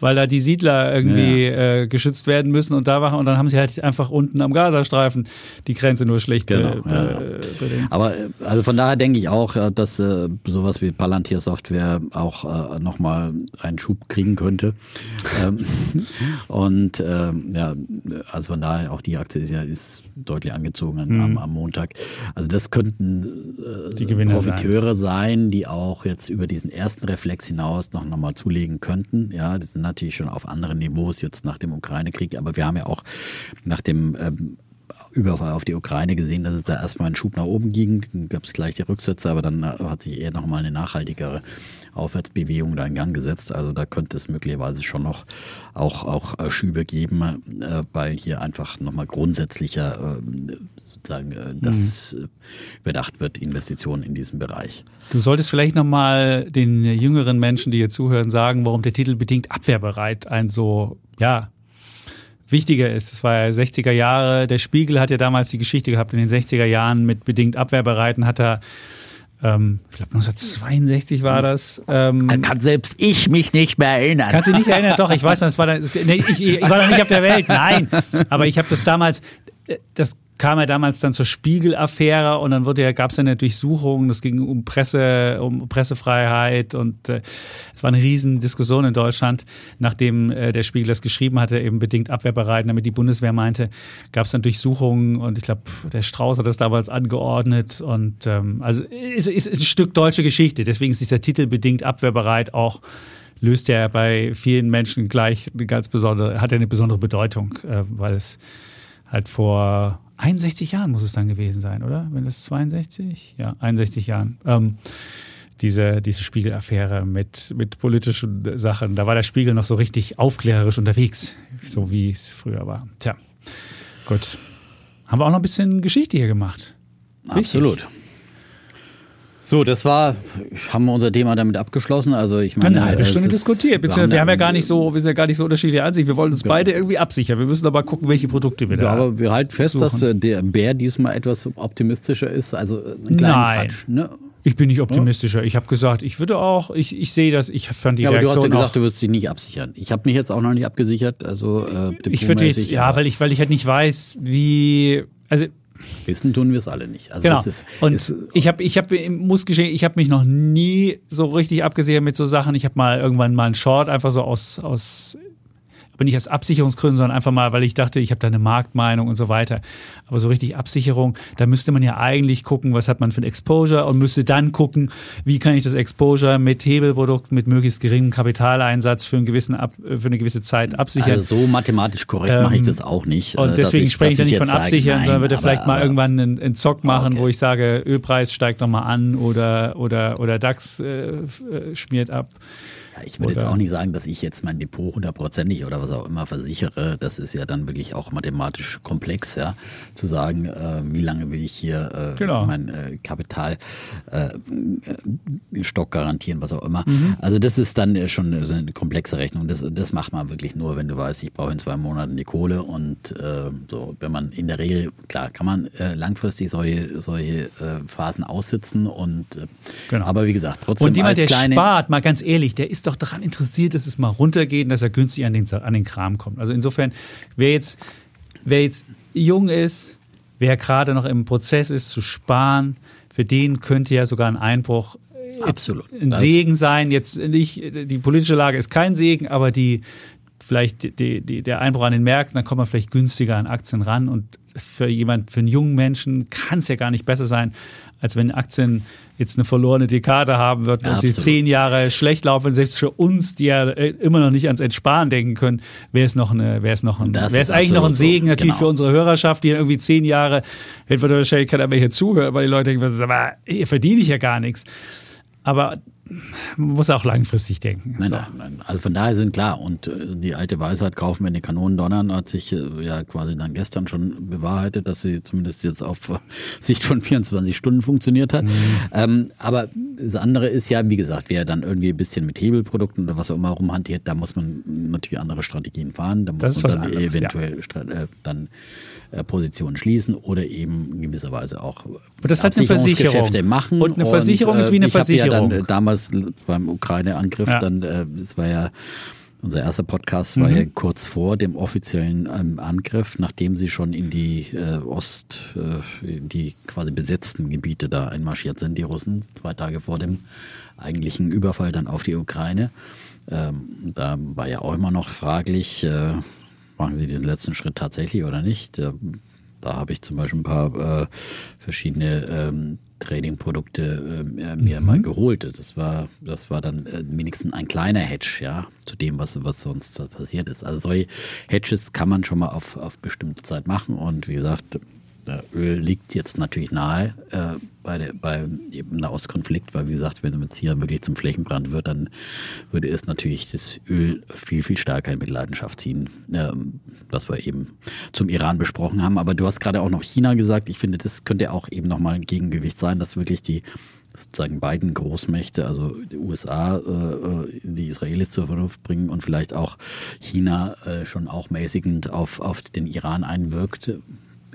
weil da die Siedler irgendwie ja. äh, geschützt werden müssen und da waren und dann haben sie halt einfach unten am Gazastreifen die Grenze nur schlecht genau, be, ja. Aber äh, also von daher denke ich auch, äh, dass äh, sowas wie Palantir Software auch äh, nochmal einen Schub kriegen könnte. ähm, und äh, ja, also von daher auch die Aktie ist ja ist deutlich angezogen mhm. am, am, Montag. Also das könnten äh, die Profiteure sein. sein. die auch jetzt über diesen ersten Reflex hinaus noch nochmal zulegen könnten. Ja, die sind natürlich schon auf anderen Niveaus jetzt nach dem Ukraine-Krieg, aber wir haben ja auch nach dem ähm, Überfall auf die Ukraine gesehen, dass es da erstmal einen Schub nach oben ging. Dann gab es gleich die Rücksätze, aber dann äh, hat sich eher nochmal eine nachhaltigere Aufwärtsbewegung da in Gang gesetzt. Also da könnte es möglicherweise schon noch auch, auch äh, Schübe geben, äh, weil hier einfach nochmal grundsätzlicher sozusagen das mhm. bedacht wird, Investitionen in diesem Bereich. Du solltest vielleicht nochmal den jüngeren Menschen, die hier zuhören, sagen, warum der Titel bedingt abwehrbereit ein so, ja, wichtiger ist. Es war ja 60er Jahre. Der Spiegel hat ja damals die Geschichte gehabt in den 60er Jahren mit bedingt Abwehrbereiten hat er ähm, ich glaube 1962 war das. Ähm, kann selbst ich mich nicht mehr erinnern. Kannst du dich nicht erinnern? Doch, ich weiß, das war dann, nee, ich, ich war noch nicht auf der Welt. Nein, aber ich habe das damals, äh, das kam er damals dann zur Spiegel-Affäre und dann wurde ja, gab es eine Durchsuchung, das ging um Presse, um Pressefreiheit und äh, es war eine riesen Diskussion in Deutschland, nachdem äh, der Spiegel das geschrieben hatte, eben bedingt abwehrbereit, damit die Bundeswehr meinte, gab es dann Durchsuchungen und ich glaube, der Strauß hat das damals angeordnet und ähm, also ist, ist, ist ein Stück deutsche Geschichte, deswegen ist dieser Titel bedingt abwehrbereit. Auch löst ja bei vielen Menschen gleich eine ganz besondere, hat ja eine besondere Bedeutung, äh, weil es halt vor 61 Jahren muss es dann gewesen sein, oder? Wenn es 62? Ja, 61 Jahren. Ähm, diese, diese Spiegelaffäre mit, mit politischen Sachen. Da war der Spiegel noch so richtig aufklärerisch unterwegs, so wie es früher war. Tja, gut. Haben wir auch noch ein bisschen Geschichte hier gemacht. Absolut. So, das war, haben wir unser Thema damit abgeschlossen. Also ich meine, eine halbe Stunde diskutiert. Wir haben, wir haben ja gar nicht so, wir sind ja gar nicht so unterschiedliche Ansicht. Wir wollen uns genau. beide irgendwie absichern. Wir müssen aber gucken, welche Produkte wir ja, da. Aber wir halten fest, suchen. dass äh, der Bär diesmal etwas optimistischer ist. Also ein Nein. Touch, ne? Ich bin nicht optimistischer. Ich habe gesagt, ich würde auch, ich, ich sehe das, ich fand die ja, Reaktion aber du hast ja gesagt, du wirst dich nicht absichern. Ich habe mich jetzt auch noch nicht abgesichert. Also äh, ich würde jetzt, ja, weil ich, weil ich halt nicht weiß, wie, also Wissen tun wir es alle nicht. Also genau. Ist, und ist, ich habe, ich habe, muss geschehen, ich habe mich noch nie so richtig abgesehen mit so Sachen. Ich habe mal irgendwann mal einen Short einfach so aus, aus aber nicht aus Absicherungsgründen, sondern einfach mal, weil ich dachte, ich habe da eine Marktmeinung und so weiter. Aber so richtig Absicherung, da müsste man ja eigentlich gucken, was hat man für ein Exposure und müsste dann gucken, wie kann ich das Exposure mit Hebelprodukt, mit möglichst geringem Kapitaleinsatz für, einen gewissen Ab, für eine gewisse Zeit absichern. Also so mathematisch korrekt ähm, mache ich das auch nicht. Und äh, deswegen ich, spreche ich da nicht von absichern, sage, sondern würde aber, vielleicht mal irgendwann einen, einen Zock machen, okay. wo ich sage, Ölpreis steigt nochmal an oder, oder, oder DAX äh, äh schmiert ab ich würde jetzt auch nicht sagen, dass ich jetzt mein Depot hundertprozentig oder was auch immer versichere. Das ist ja dann wirklich auch mathematisch komplex, ja, zu sagen, äh, wie lange will ich hier äh, genau. mein äh, Kapital äh, Stock garantieren, was auch immer. Mhm. Also das ist dann schon so eine komplexe Rechnung. Das, das macht man wirklich nur, wenn du weißt, ich brauche in zwei Monaten die Kohle und äh, so, wenn man in der Regel, klar, kann man äh, langfristig solche, solche Phasen aussitzen und genau. aber wie gesagt, trotzdem. Und jemand, der kleine, spart, mal ganz ehrlich, der ist doch doch daran interessiert, dass es mal runtergeht und dass er günstig an den, an den Kram kommt. Also insofern, wer jetzt, wer jetzt jung ist, wer gerade noch im Prozess ist zu sparen, für den könnte ja sogar ein Einbruch Absolut. ein Segen sein. Jetzt nicht, die politische Lage ist kein Segen, aber die, vielleicht die, die, der Einbruch an den Märkten, dann kommt man vielleicht günstiger an Aktien ran. Und für jemand, für einen jungen Menschen kann es ja gar nicht besser sein, als wenn Aktien jetzt eine verlorene Dekade haben würden ja, und sie zehn Jahre schlecht laufen. Selbst für uns, die ja äh, immer noch nicht ans Entsparen denken können, wäre es noch eine, wäre es noch ein, wäre es eigentlich noch ein Segen so. natürlich genau. für unsere Hörerschaft, die irgendwie zehn Jahre, wird wahrscheinlich keiner mehr hier zuhören, weil die Leute denken, aber hier verdiene ich ja gar nichts. Aber muss auch langfristig denken. Nein, so. nein, nein. Also von daher sind klar, und äh, die alte Weisheit, kaufen, wenn die Kanonen donnern, hat sich äh, ja quasi dann gestern schon bewahrheitet, dass sie zumindest jetzt auf Sicht von 24 Stunden funktioniert hat. Mhm. Ähm, aber das andere ist ja, wie gesagt, wer dann irgendwie ein bisschen mit Hebelprodukten oder was auch immer rumhantiert, da muss man natürlich andere Strategien fahren. Da muss man dann anderes, eventuell ja. Äh, dann Positionen schließen oder eben in gewisser Weise auch und das hat eine Versicherung machen. Und eine Versicherung und, ist wie eine Versicherung. Ja dann damals beim Ukraine-Angriff, ja. dann, äh, das war ja unser erster Podcast war mhm. ja kurz vor dem offiziellen ähm, Angriff, nachdem sie schon in die äh, Ost, äh, in die quasi besetzten Gebiete da einmarschiert sind, die Russen, zwei Tage vor dem eigentlichen Überfall dann auf die Ukraine. Ähm, da war ja auch immer noch fraglich, äh, machen sie diesen letzten Schritt tatsächlich oder nicht. Äh, da habe ich zum Beispiel ein paar äh, verschiedene ähm, Trading-Produkte äh, mir mhm. mal geholt. Das war, das war dann äh, wenigstens ein kleiner Hedge, ja, zu dem, was, was sonst passiert ist. Also solche Hedges kann man schon mal auf, auf bestimmte Zeit machen und wie gesagt, Öl liegt jetzt natürlich nahe äh, bei der, beim Nahostkonflikt, weil wie gesagt, wenn es hier wirklich zum Flächenbrand wird, dann würde es natürlich das Öl viel, viel stärker in Mitleidenschaft ziehen, äh, was wir eben zum Iran besprochen haben. Aber du hast gerade auch noch China gesagt. Ich finde, das könnte auch eben nochmal ein Gegengewicht sein, dass wirklich die sozusagen beiden Großmächte, also die USA, äh, die Israelis zur Vernunft bringen und vielleicht auch China äh, schon auch mäßigend auf, auf den Iran einwirkt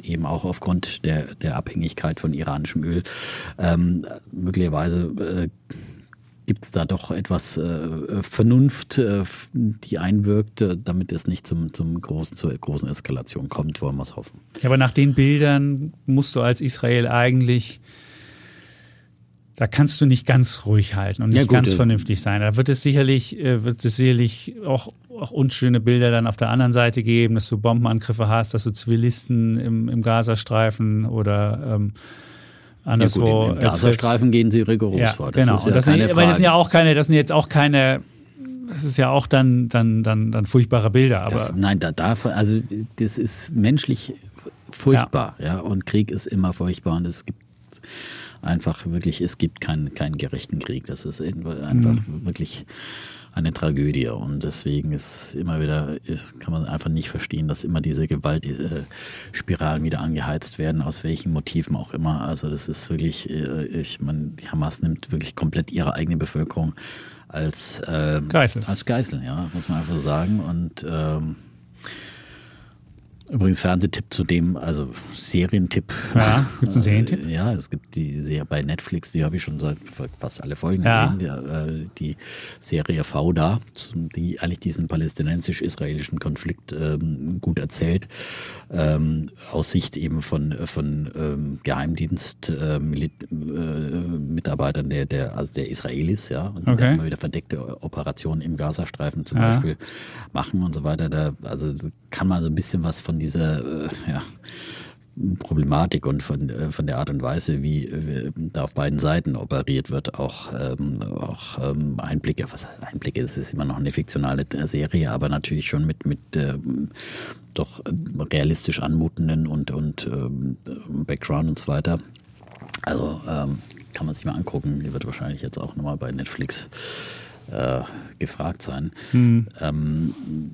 eben auch aufgrund der, der Abhängigkeit von iranischem Öl. Ähm, möglicherweise äh, gibt es da doch etwas äh, Vernunft, äh, die einwirkt, äh, damit es nicht zum, zum großen, zur großen Eskalation kommt, wollen wir es hoffen. Ja, aber nach den Bildern musst du als Israel eigentlich da kannst du nicht ganz ruhig halten und nicht ja, gut, ganz vernünftig sein. Da wird es sicherlich, äh, wird es sicherlich auch auch unschöne Bilder dann auf der anderen Seite geben, dass du Bombenangriffe hast, dass du Zivilisten im, im Gazastreifen oder ähm, anderswo. Ja Im Gazastreifen gehen sie rigoros ja, vor. Das genau. ist ja das sind, Weil das sind ja auch keine, das sind jetzt auch keine das ist ja auch dann, dann, dann, dann furchtbare Bilder. Aber das, nein, da darf, also das ist menschlich furchtbar, ja. ja. Und Krieg ist immer furchtbar und es gibt einfach wirklich, es gibt keinen, keinen gerechten Krieg. Das ist einfach mhm. wirklich eine Tragödie. Und deswegen ist immer wieder, kann man einfach nicht verstehen, dass immer diese Gewaltspiralen wieder angeheizt werden, aus welchen Motiven auch immer. Also das ist wirklich, äh, ich meine, die Hamas nimmt wirklich komplett ihre eigene Bevölkerung als äh, Geißel. Als Geißel, ja, muss man einfach sagen. Und ähm, Übrigens Fernsehtipp zu dem, also Serientipp. Ja, gibt es einen Serientipp? Äh, ja, es gibt die Serie bei Netflix, die habe ich schon seit fast alle Folgen Ja. gesehen. Die, äh, die Serie Fauda, die eigentlich diesen palästinensisch-israelischen Konflikt ähm, gut erzählt. Ähm, aus Sicht eben von, von ähm, Geheimdienst äh, äh, der, der, also der Israelis, ja, und die Okay. immer wieder verdeckte Operationen im Gazastreifen zum Ja. Beispiel machen und so weiter. Da, also kann man so ein bisschen was von dieser äh, ja, Problematik und von, äh, von der Art und Weise, wie, wie da auf beiden Seiten operiert wird, auch, ähm, auch ähm, Einblicke, was Einblicke, es ist immer noch eine fiktionale Serie, aber natürlich schon mit, mit ähm, doch realistisch anmutenden und, und ähm, Background und so weiter. Also ähm, kann man sich mal angucken. Die wird wahrscheinlich jetzt auch nochmal bei Netflix äh, gefragt sein. Ähm,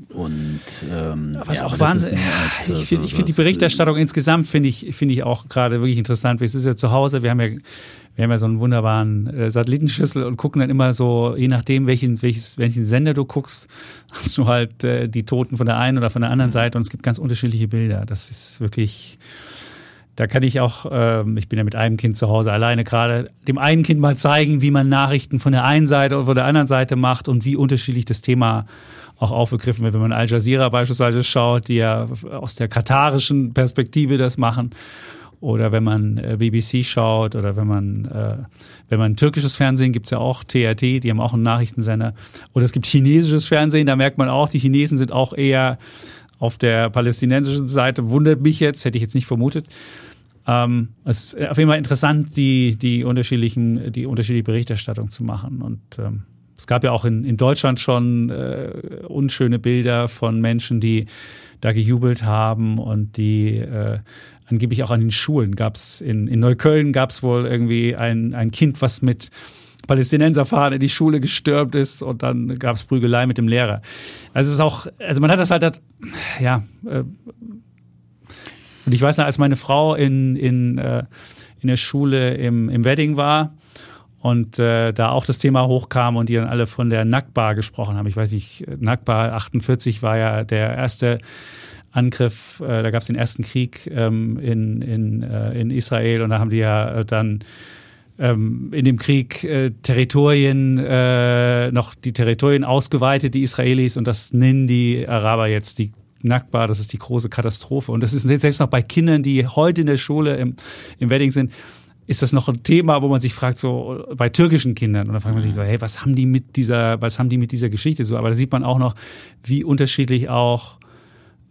und ähm, Was ja, auch ist Wahnsinn. als, äh, Ich finde so- find die Berichterstattung insgesamt finde ich, finde ich auch gerade wirklich interessant. Wir sind ja zu Hause, wir haben ja, wir haben ja so einen wunderbaren äh, Satellitenschüssel und gucken dann immer so, je nachdem, welchen, welches, welchen Sender du guckst, hast du halt äh, die Toten von der einen oder von der anderen Seite und es gibt ganz unterschiedliche Bilder. Das ist wirklich, da kann ich auch, ähm, ich bin ja mit einem Kind zu Hause alleine gerade, dem einen Kind mal zeigen, wie man Nachrichten von der einen Seite oder von der anderen Seite macht und wie unterschiedlich das Thema auch aufgegriffen wird. Wenn man Al Jazeera beispielsweise schaut, die ja aus der katarischen Perspektive das machen. Oder wenn man äh, BBC schaut oder wenn man, äh, wenn man türkisches Fernsehen gibt's ja auch TRT, die haben auch einen Nachrichtensender. Oder es gibt chinesisches Fernsehen, da merkt man auch, die Chinesen sind auch eher auf der palästinensischen Seite. Wundert mich jetzt, hätte ich jetzt nicht vermutet. Ähm, es ist auf jeden Fall interessant, die, die unterschiedlichen, die unterschiedliche Berichterstattung zu machen. Und ähm, es gab ja auch in, in Deutschland schon äh, unschöne Bilder von Menschen, die da gejubelt haben und die äh, angeblich auch an den Schulen gab es in, in Neukölln gab es wohl irgendwie ein, ein Kind, was mit Palästinenserfahren in die Schule gestürmt ist und dann gab es Prügelei mit dem Lehrer. Also es ist auch, also man hat das halt, ja, äh, und ich weiß noch, als meine Frau in, in, äh, in der Schule im, im Wedding war und äh, da auch das Thema hochkam und die dann alle von der Nakba gesprochen haben. Ich weiß nicht, Nakba 48 war ja der erste Angriff, äh, da gab es den ersten Krieg ähm, in, in, äh, in Israel und da haben die ja äh, dann ähm, in dem Krieg äh, Territorien, äh, noch die Territorien ausgeweitet, die Israelis, und das nennen die Araber jetzt die Nakba, das ist die große Katastrophe. Und das ist selbst noch bei Kindern, die heute in der Schule im, im Wedding sind, ist das noch ein Thema, wo man sich fragt, so bei türkischen Kindern. Und dann fragt man sich so, hey, was haben die mit dieser, was haben die mit dieser Geschichte so? Aber da sieht man auch noch, wie unterschiedlich auch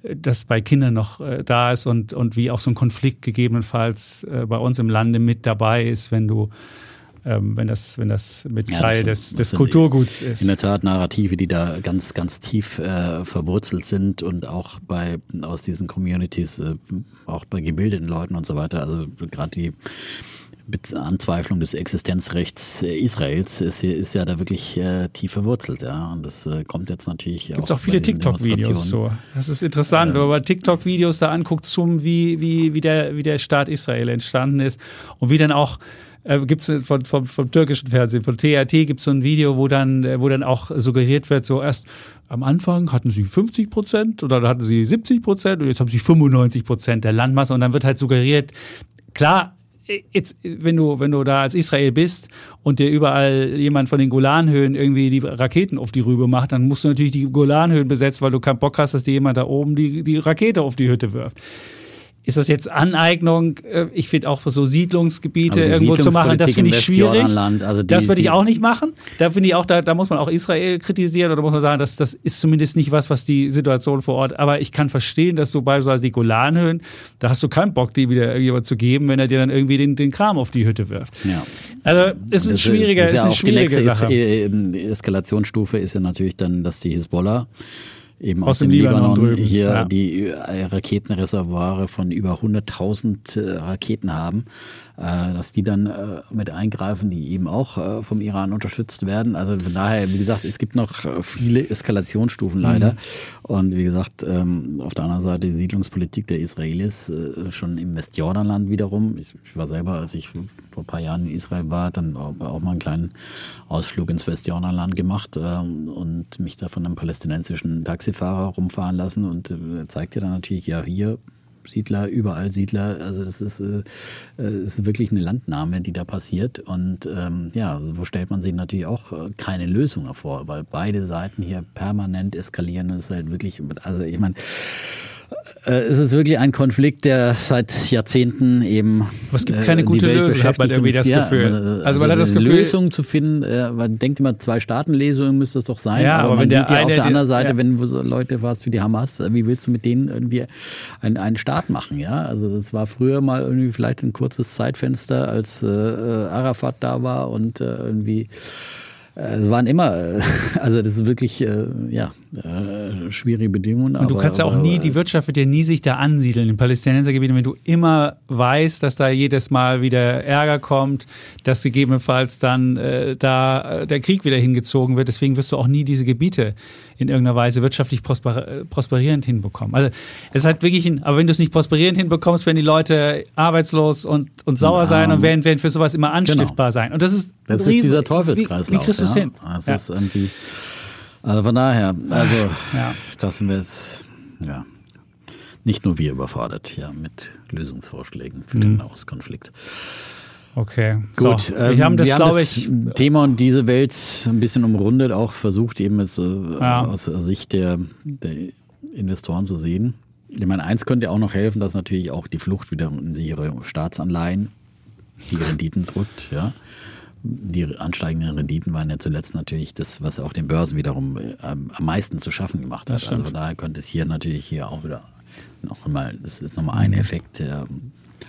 das bei Kindern noch äh, da ist und, und wie auch so ein Konflikt gegebenenfalls äh, bei uns im Lande mit dabei ist, wenn du ähm, wenn das, wenn das mit Ja, Teil sind- des, des Kulturguts ist. In der Tat Narrative, die da ganz, ganz tief äh, verwurzelt sind und auch bei aus diesen Communities, äh, auch bei gebildeten Leuten und so weiter. Also gerade die mit Anzweiflung des Existenzrechts äh, Israels ist, ist ja da wirklich äh, tief verwurzelt, ja. Und das äh, kommt jetzt natürlich Gibt es auch bei viele TikTok-Videos so. Das ist interessant, wenn man TikTok-Videos da anguckt, zum wie, wie, wie, der, wie der Staat Israel entstanden ist und wie dann auch äh, gibt es vom, vom, vom türkischen Fernsehen, von TRT gibt es so ein Video, wo dann, äh, wo dann auch suggeriert wird, so erst am Anfang hatten sie 50 Prozent oder dann hatten sie 70 Prozent und jetzt haben sie 95 Prozent der Landmasse und dann wird halt suggeriert, klar, jetzt, wenn du, wenn du da als Israel bist und dir überall jemand von den Golanhöhen irgendwie die Raketen auf die Rübe macht, dann musst du natürlich die Golanhöhen besetzen, weil du keinen Bock hast, dass dir jemand da oben die, die Rakete auf die Hütte wirft. Ist das jetzt Aneignung? Äh, Ich finde auch für so Siedlungsgebiete irgendwo zu machen, das finde ich schwierig. Also die- das würde ich auch nicht machen. Da finde ich auch, da, da muss man auch Israel kritisieren oder muss man sagen, das, das ist zumindest nicht was, was die Situation vor Ort. Aber ich kann verstehen, dass du beispielsweise die Golanhöhen, da hast du keinen Bock, die wieder irgendjemand zu geben, wenn er dir dann irgendwie den, den Kram auf die Hütte wirft. Ja. Also es ist Das schwieriger, es ist ist ja eine auch die schwierige Sache. Äh, Eskalationsstufe ist ja natürlich dann, dass die Hisbollah eben Aus aus, dem dem Libanon Libanon, drüben, hier ja. die Raketenreservoire von über 100.000 äh, Raketen haben, dass die dann äh, mit eingreifen, die eben auch äh, vom Iran unterstützt werden. Also von daher, wie gesagt, es gibt noch äh, viele Eskalationsstufen leider. Mhm. Und wie gesagt, ähm, auf der anderen Seite die Siedlungspolitik der Israelis äh, schon im Westjordanland wiederum. Ich, war selber, als ich vor ein paar Jahren in Israel war, dann auch mal einen kleinen Ausflug ins Westjordanland gemacht äh, und mich da von einem palästinensischen Taxifahrer rumfahren lassen und äh, zeigte dann natürlich, ja, hier Siedler, überall Siedler. Also das ist, äh, äh, ist wirklich eine Landnahme, die da passiert. Und ähm, ja, so stellt man sich natürlich auch äh, keine Lösung vor, weil beide Seiten hier permanent eskalieren. Das ist halt wirklich, also ich meine, äh, es ist wirklich ein Konflikt, der seit Jahrzehnten eben. es gibt keine äh, gute Lösung, hat man irgendwie das ja, Gefühl. Also, also man hat das Gefühl. Lösung zu finden, äh, man denkt immer, zwei Staaten-Lesungen müsste das doch sein. Ja, aber, aber man sieht ja auf der anderen Seite, ja. wenn du so Leute warst wie die Hamas, wie willst du mit denen irgendwie einen, einen Staat machen? Ja, also das war früher mal irgendwie vielleicht ein kurzes Zeitfenster, als äh, Arafat da war und äh, irgendwie es waren immer, also das ist wirklich, ja, äh, schwierige Bedingungen. Und du aber, kannst ja auch nie, die Wirtschaft wird ja nie sich da ansiedeln in Palästinensergebieten, wenn du immer weißt, dass da jedes Mal wieder Ärger kommt, dass gegebenenfalls dann äh, da äh, der Krieg wieder hingezogen wird. Deswegen wirst du auch nie diese Gebiete in irgendeiner Weise wirtschaftlich prosper äh, prosperierend hinbekommen. Also es halt wirklich, ein, aber wenn du es nicht prosperierend hinbekommst, werden die Leute arbeitslos und, und sauer und sein und werden, werden für sowas immer anstiftbar genau. sein. Und das ist, das ist dieser Teufelskreislauf. Wie, wie kriegst ja? hin? Das ja. ist irgendwie also von daher, also ja. da sind wir jetzt, ja, nicht nur wir überfordert, ja, mit Lösungsvorschlägen für mhm. den Nahostkonflikt. Okay, gut. So, ähm, wir haben das, wir haben das ich, Thema und diese Welt ein bisschen umrundet, auch versucht eben es äh, ja. aus Sicht der, der Investoren zu sehen. Ich meine, eins könnte auch noch helfen, dass natürlich auch die Flucht wieder in sichere Staatsanleihen die Renditen drückt, ja die ansteigenden Renditen waren ja zuletzt natürlich das, was auch den Börsen wiederum äh, am meisten zu schaffen gemacht hat. Also von daher könnte es hier natürlich hier auch wieder noch einmal, das ist nochmal ein mhm. Effekt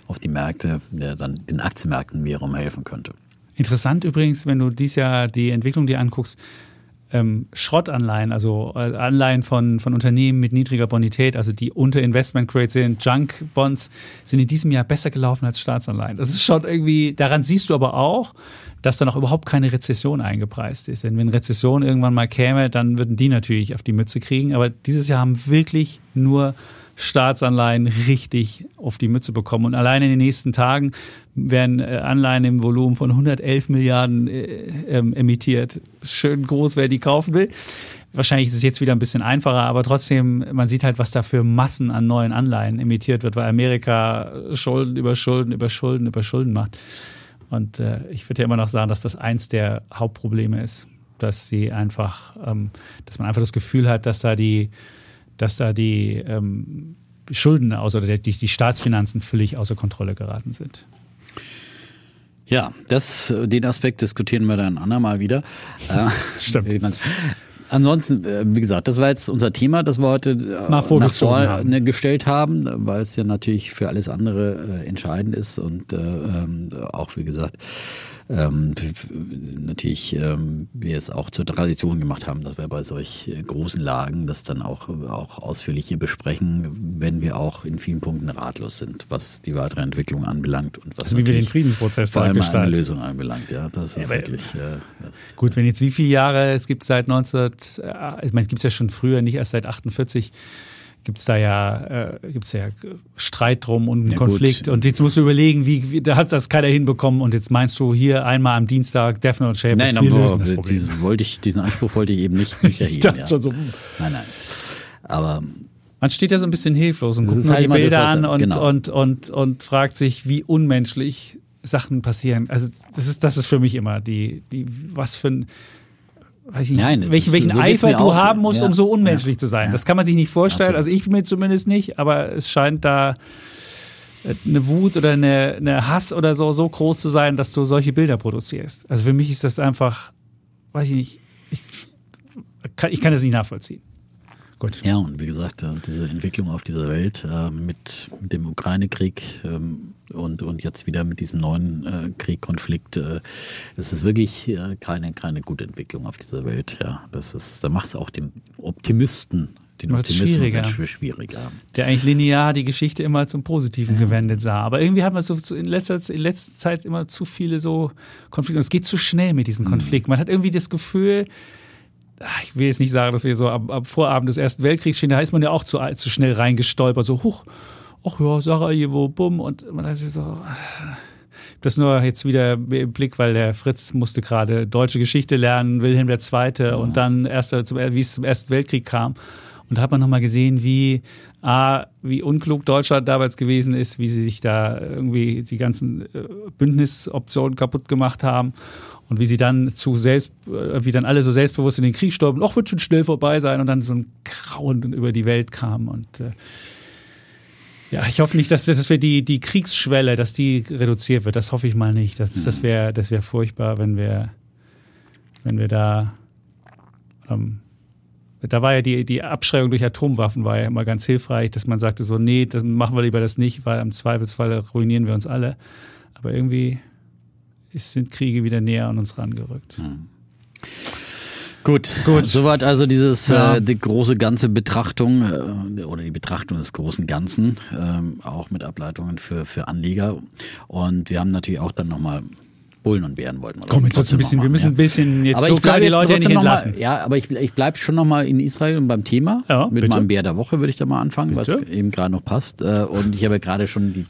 auf die Märkte, der dann den Aktienmärkten wiederum helfen könnte. Interessant übrigens, wenn du dies Jahr die Entwicklung dir anguckst, ähm, Schrottanleihen, also äh, Anleihen von, von Unternehmen mit niedriger Bonität, also die unter Investment Grade sind, Junk Bonds, sind in diesem Jahr besser gelaufen als Staatsanleihen. Das ist schon irgendwie, daran siehst du aber auch, dass da noch überhaupt keine Rezession eingepreist ist. Denn wenn Rezession irgendwann mal käme, dann würden die natürlich auf die Mütze kriegen. Aber dieses Jahr haben wirklich nur Staatsanleihen richtig auf die Mütze bekommen. Und allein in den nächsten Tagen werden äh, Anleihen im Volumen von 111 Milliarden äh, ähm, emittiert. Schön groß, wer die kaufen will. Wahrscheinlich ist es jetzt wieder ein bisschen einfacher, aber trotzdem, man sieht halt, was da für Massen an neuen Anleihen emittiert wird, weil Amerika Schulden über Schulden über Schulden über Schulden macht. Und äh, ich würde ja immer noch sagen, dass das eins der Hauptprobleme ist, dass sie einfach, ähm, dass man einfach das Gefühl hat, dass da die, dass da die ähm, Schulden aus oder die, die Staatsfinanzen völlig außer Kontrolle geraten sind. Ja, das, den Aspekt diskutieren wir dann andermal wieder. Stimmt. Ansonsten, äh, wie gesagt, das war jetzt unser Thema, das wir heute äh, nach vorne gestellt haben, weil es ja natürlich für alles andere äh, entscheidend ist und äh, ähm, auch, wie gesagt, ähm, natürlich ähm, wir es auch zur Tradition gemacht haben, dass wir bei solch äh, großen Lagen das dann auch, auch ausführlich hier besprechen, wenn wir auch in vielen Punkten ratlos sind, was die weitere Entwicklung anbelangt und was also wie wir den Friedensprozess vor allem eine Lösung anbelangt. Ja, das ist ja, wirklich äh, das gut. Wenn jetzt wie viele Jahre es gibt seit 19, äh, ich meine, es gibt es ja schon früher, nicht erst seit 48 gibt es da ja, äh, gibt's ja Streit drum und einen ja, Konflikt. Gut. Und jetzt musst du überlegen, wie, wie da hat das keiner hinbekommen. Und jetzt meinst du hier einmal am Dienstag Death Note Shape. Nein, aber lösen das Problem. Diesen, wollte ich, diesen Anspruch wollte ich eben nicht, nicht erheben. ja. so. Nein, nein. Aber man steht ja so ein bisschen hilflos und guckt nur halt die Bilder das, an und, genau. und, und, und fragt sich, wie unmenschlich Sachen passieren. Also das ist, das ist für mich immer die, die was für ein weiß ich nicht, Nein, welchen, welchen so Eifer du haben musst, ja. um so unmenschlich ja. zu sein. Ja. Das kann man sich nicht vorstellen, Absolut. also ich mir zumindest nicht, aber es scheint da äh, eine Wut oder eine, eine Hass oder so so groß zu sein, dass du solche Bilder produzierst. Also für mich ist das einfach, weiß ich nicht, ich kann, ich kann das nicht nachvollziehen. Gut. Ja, und wie gesagt, äh, diese Entwicklung auf dieser Welt äh, mit dem Ukraine-Krieg ähm, und, und jetzt wieder mit diesem neuen äh, Krieg, Konflikt, es ist wirklich keine, keine gute Entwicklung auf dieser Welt. Ja, das ist, da macht es auch dem Optimisten den Optimismus schwieriger. schwieriger. Der eigentlich linear die Geschichte immer zum Positiven ja. gewendet sah. Aber irgendwie hat man so in letzter, in letzter Zeit immer zu viele so Konflikte. Und es geht zu schnell mit diesen mhm. Konflikten. Man hat irgendwie das Gefühl, ich will jetzt nicht sagen, dass wir so am, am Vorabend des Ersten Weltkriegs stehen, da ist man ja auch zu, zu schnell reingestolpert, so, huch, ach ja, Sarajevo, bumm, und man hat sich so, das nur jetzt wieder im Blick, weil der Fritz musste gerade deutsche Geschichte lernen, Wilhelm II. Ja. und dann erst, wie es zum Ersten Weltkrieg kam. Und da hat man nochmal gesehen, wie, A, wie unklug Deutschland damals gewesen ist, wie sie sich da irgendwie die ganzen äh, Bündnisoptionen kaputt gemacht haben und wie sie dann zu selbst, äh, wie dann alle so selbstbewusst in den Krieg stürmen, ach, wird schon schnell vorbei sein und dann so ein Grauen über die Welt kam und äh, ja, ich hoffe nicht, dass, dass wir die, die Kriegsschwelle, dass die reduziert wird. Das hoffe ich mal nicht. Das, das wäre das wär furchtbar, wenn wir, wenn wir da ähm, da war ja die, die Abschreibung durch Atomwaffen war ja immer ganz hilfreich, dass man sagte so, nee, dann machen wir lieber das nicht, weil im Zweifelsfall ruinieren wir uns alle. Aber irgendwie sind Kriege wieder näher an uns rangerückt. Hm. Gut, gut. Soweit also dieses ja. äh, die große ganze Betrachtung äh, oder die Betrachtung des großen Ganzen, äh, auch mit Ableitungen für, für Anleger. Und wir haben natürlich auch dann nochmal Bullen und Bären wollten wir. Komm, jetzt ein bisschen, machen, wir müssen ein bisschen jetzt aber so kann die Leute ja nicht entlassen. Mal, ja, aber ich, ich bleibe schon nochmal in Israel und beim Thema. Ja, mit bitte? meinem Bär der Woche würde ich da mal anfangen, bitte? was eben gerade noch passt. Äh, und ich habe gerade schon die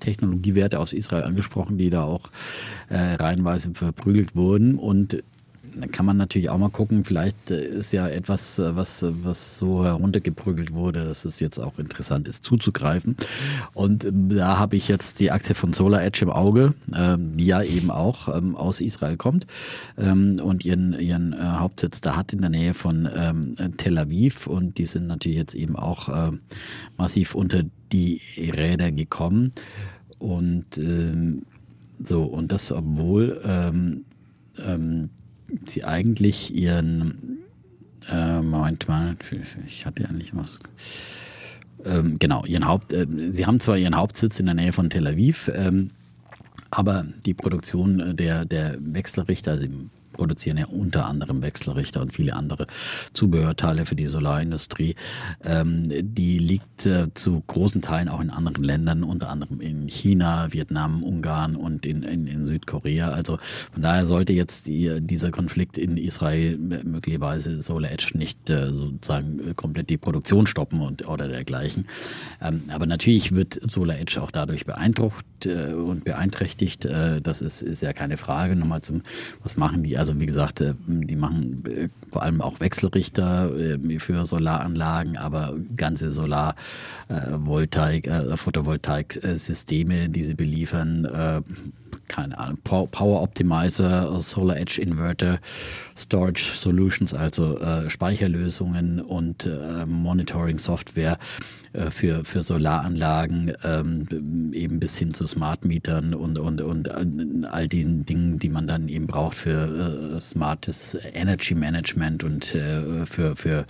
Technologiewerte aus Israel angesprochen, die da auch äh, reihenweise verprügelt wurden. Und kann man natürlich auch mal gucken, vielleicht äh, ist ja etwas, äh, was, was so heruntergeprügelt wurde, dass es jetzt auch interessant ist, zuzugreifen. Und ähm, da habe ich jetzt die Aktie von Solar Edge im Auge, ähm, die ja eben auch ähm, aus Israel kommt und ihren, ihren äh, Hauptsitz da hat in der Nähe von Tel Aviv. Und die sind natürlich jetzt eben auch massiv unter die Räder gekommen. Und so, und das obwohl ähm, sie eigentlich ihren, äh, Moment mal, ich hatte ja nicht was. Ähm, genau, ihren Haupt, äh, sie haben zwar ihren Hauptsitz in der Nähe von Tel Aviv, ähm, aber die Produktion der, der Wechselrichter, also produzieren ja unter anderem Wechselrichter und viele andere Zubehörteile für die Solarindustrie. Ähm, die liegt äh, zu großen Teilen auch in anderen Ländern, unter anderem in China, Vietnam, Ungarn und in, in, in Südkorea. Also von daher sollte jetzt die, dieser Konflikt in Israel möglicherweise Solar Edge nicht äh, sozusagen komplett die Produktion stoppen und oder dergleichen. Ähm, aber natürlich wird Solar Edge auch dadurch beeindruckt äh, und beeinträchtigt. Äh, das ist, ist ja keine Frage. Nochmal zum, was machen die? Also wie gesagt, äh, die machen vor allem auch Wechselrichter für Solaranlagen, aber ganze Solarvoltaik, Photovoltaik-Systeme, die sie beliefern, keine Ahnung, Power Optimizer, Solar Edge Inverter, Storage Solutions, also äh, Speicherlösungen und äh, Monitoring Software. äh, für, für Solaranlagen, ähm, eben bis hin zu Smart Mietern und, und, und all den Dingen, die man dann eben braucht für äh, smartes Energy Management und äh, für, für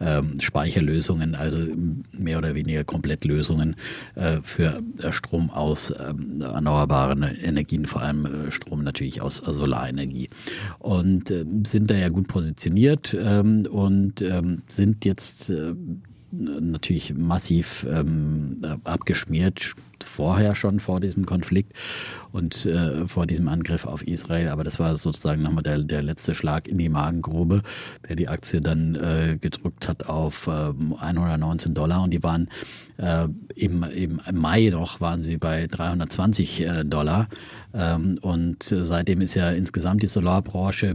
ähm, Speicherlösungen, also mehr oder weniger Komplettlösungen äh, für Strom aus ähm, erneuerbaren Energien, vor allem äh, Strom natürlich aus Solarenergie. Und äh, sind da ja gut positioniert und sind jetzt natürlich massiv ähm, abgeschmiert, vorher schon vor diesem Konflikt und äh, vor diesem Angriff auf Israel. Aber das war sozusagen nochmal der, der letzte Schlag in die Magengrube, der die Aktie dann äh, gedrückt hat auf äh, 119 Dollar und die waren äh, im, im Mai noch waren sie bei 320 äh, Dollar. Ähm, und äh, seitdem ist ja insgesamt die Solarbranche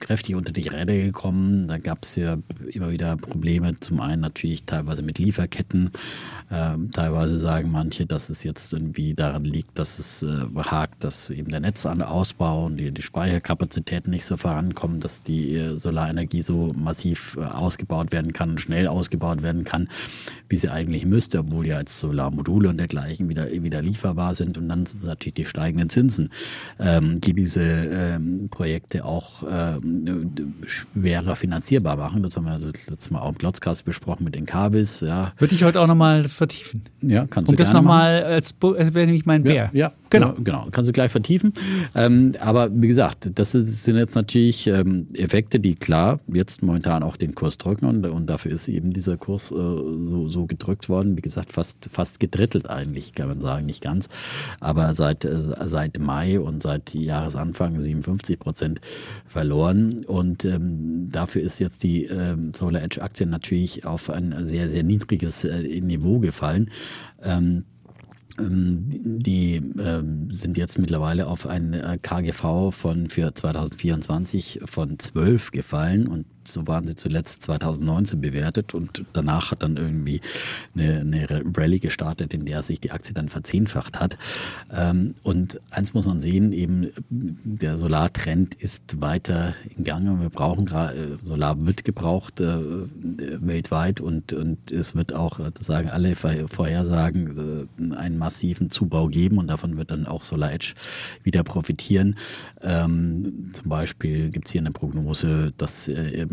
kräftig unter die Räder gekommen. Da gab es ja immer wieder Probleme. Zum einen natürlich teilweise mit Lieferketten. Ähm, teilweise sagen manche, dass es jetzt irgendwie daran liegt, dass es äh, hakt, dass eben der Netzausbau und die, die Speicherkapazitäten nicht so vorankommen, dass die äh, Solarenergie so massiv äh, ausgebaut werden kann, schnell ausgebaut werden kann, wie sie eigentlich müsste, obwohl ja jetzt Solarmodule und dergleichen wieder, wieder lieferbar sind. Und dann sind natürlich die steigenden Zinsen, ähm, die diese ähm, Projekte auch ähm, schwerer finanzierbar machen. Das haben wir das letzte Mal auch im Glotzcast besprochen mit den Kabis. Ja. Würde ich heute auch nochmal vertiefen. Ja, kannst Und du das nochmal als, als wäre nämlich mein Bär. Ja, ja, genau. Genau, kannst du gleich vertiefen. Ähm, aber wie gesagt, das sind jetzt natürlich ähm, Effekte, die klar jetzt momentan auch den Kurs drücken und, und dafür ist eben dieser Kurs äh, so, so gedrückt worden. Wie gesagt, fast, fast gedrittelt eigentlich, kann man sagen, nicht ganz. Aber seit, äh, seit Mai und seit Jahresanfang 57 Prozent verloren. Und ähm, dafür ist jetzt die ähm, Solar Edge Aktie natürlich auf ein sehr, sehr niedriges äh, Niveau gefallen. Ähm, die ähm, sind jetzt mittlerweile auf ein äh, KGV von für 2024 von 12 gefallen und so waren sie zuletzt 2019 bewertet und danach hat dann irgendwie eine, eine Rallye gestartet, in der sich die Aktie dann verzehnfacht hat. Ähm, und eins muss man sehen, eben der Solartrend ist weiter in Gange. Wir brauchen gerade, äh, Solar wird gebraucht äh, weltweit und, und es wird auch, das sagen alle Vorhersagen, äh, einen massiven Zubau geben und davon wird dann auch Solar Edge wieder profitieren. Ähm, zum Beispiel gibt es hier eine Prognose, dass äh,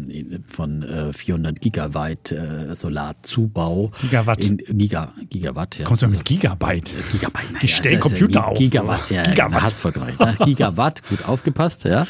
von äh, 400 Gigawatt äh, Solarzubau. Gigawatt. In, Giga, Gigawatt, ja. Kommst du mit Gigabyte? Äh, Gigabyte. Die stellen Computer auf. Gigawatt, ja. Gigawatt. Hast. Ne? Gigawatt, gut aufgepasst, ja.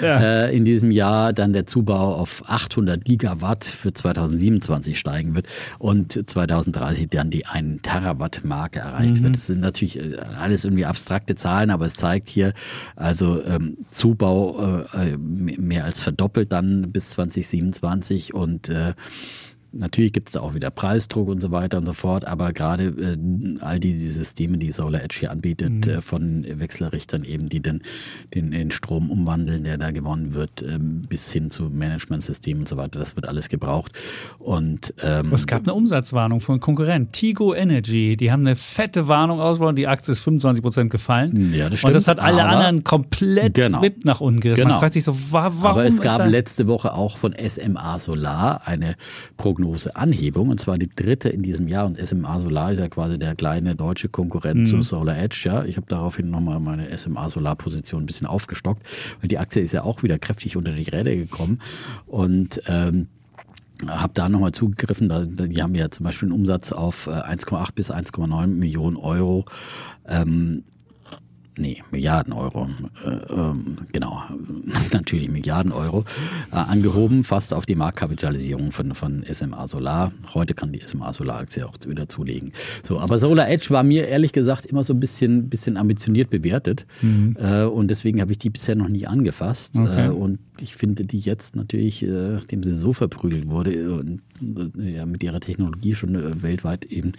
ja. Äh, in diesem Jahr dann der Zubau auf 800 Gigawatt für 2027 steigen wird und 2030 dann die 1 Terawatt Marke erreicht mhm. wird. Das sind natürlich äh, alles irgendwie abstrakte Zahlen, aber es zeigt hier also ähm, Zubau äh, mehr als verdoppelt dann bis 20 2027 und äh, Natürlich gibt es da auch wieder Preisdruck und so weiter und so fort, aber gerade äh, all die, die Systeme, die Solar Edge hier anbietet, mhm. äh, von Wechselrichtern eben, die den, den, den Strom umwandeln, der da gewonnen wird, äh, bis hin zu Managementsystemen und so weiter, das wird alles gebraucht. Und, ähm, es gab eine Umsatzwarnung von Konkurrenten, Tigo Energy, die haben eine fette Warnung ausgebaut, die Aktie ist 25 Prozent gefallen. Ja, das stimmt. Und das hat alle aber, anderen komplett genau, mit nach unten gerissen. Genau. Man fragt sich so, warum Aber es gab letzte Woche auch von SMA Solar eine Prognose, Prognose Anhebung, und zwar die dritte in diesem Jahr. Und SMA Solar ist ja quasi der kleine deutsche Konkurrent mhm. zu Solar Edge. Ja, ich habe daraufhin nochmal meine SMA Solar Position ein bisschen aufgestockt, weil die Aktie ist ja auch wieder kräftig unter die Räder gekommen. Und ähm, habe da nochmal zugegriffen. die haben ja zum Beispiel einen Umsatz auf 1,8 äh, bis 1,9 Millionen Euro. Ähm, nee, Milliarden Euro, äh, ähm, genau, natürlich Milliarden Euro, äh, angehoben, fast auf die Marktkapitalisierung von, von SMA Solar. Heute kann die SMA Solar-Aktie auch wieder zulegen. So, aber Solar Edge war mir ehrlich gesagt immer so ein bisschen, bisschen ambitioniert bewertet mhm. äh, und deswegen habe ich die bisher noch nie angefasst. Okay. Äh, und ich finde die jetzt natürlich, äh, nachdem sie so verprügelt wurde und äh, ja, mit ihrer Technologie schon äh, weltweit eben.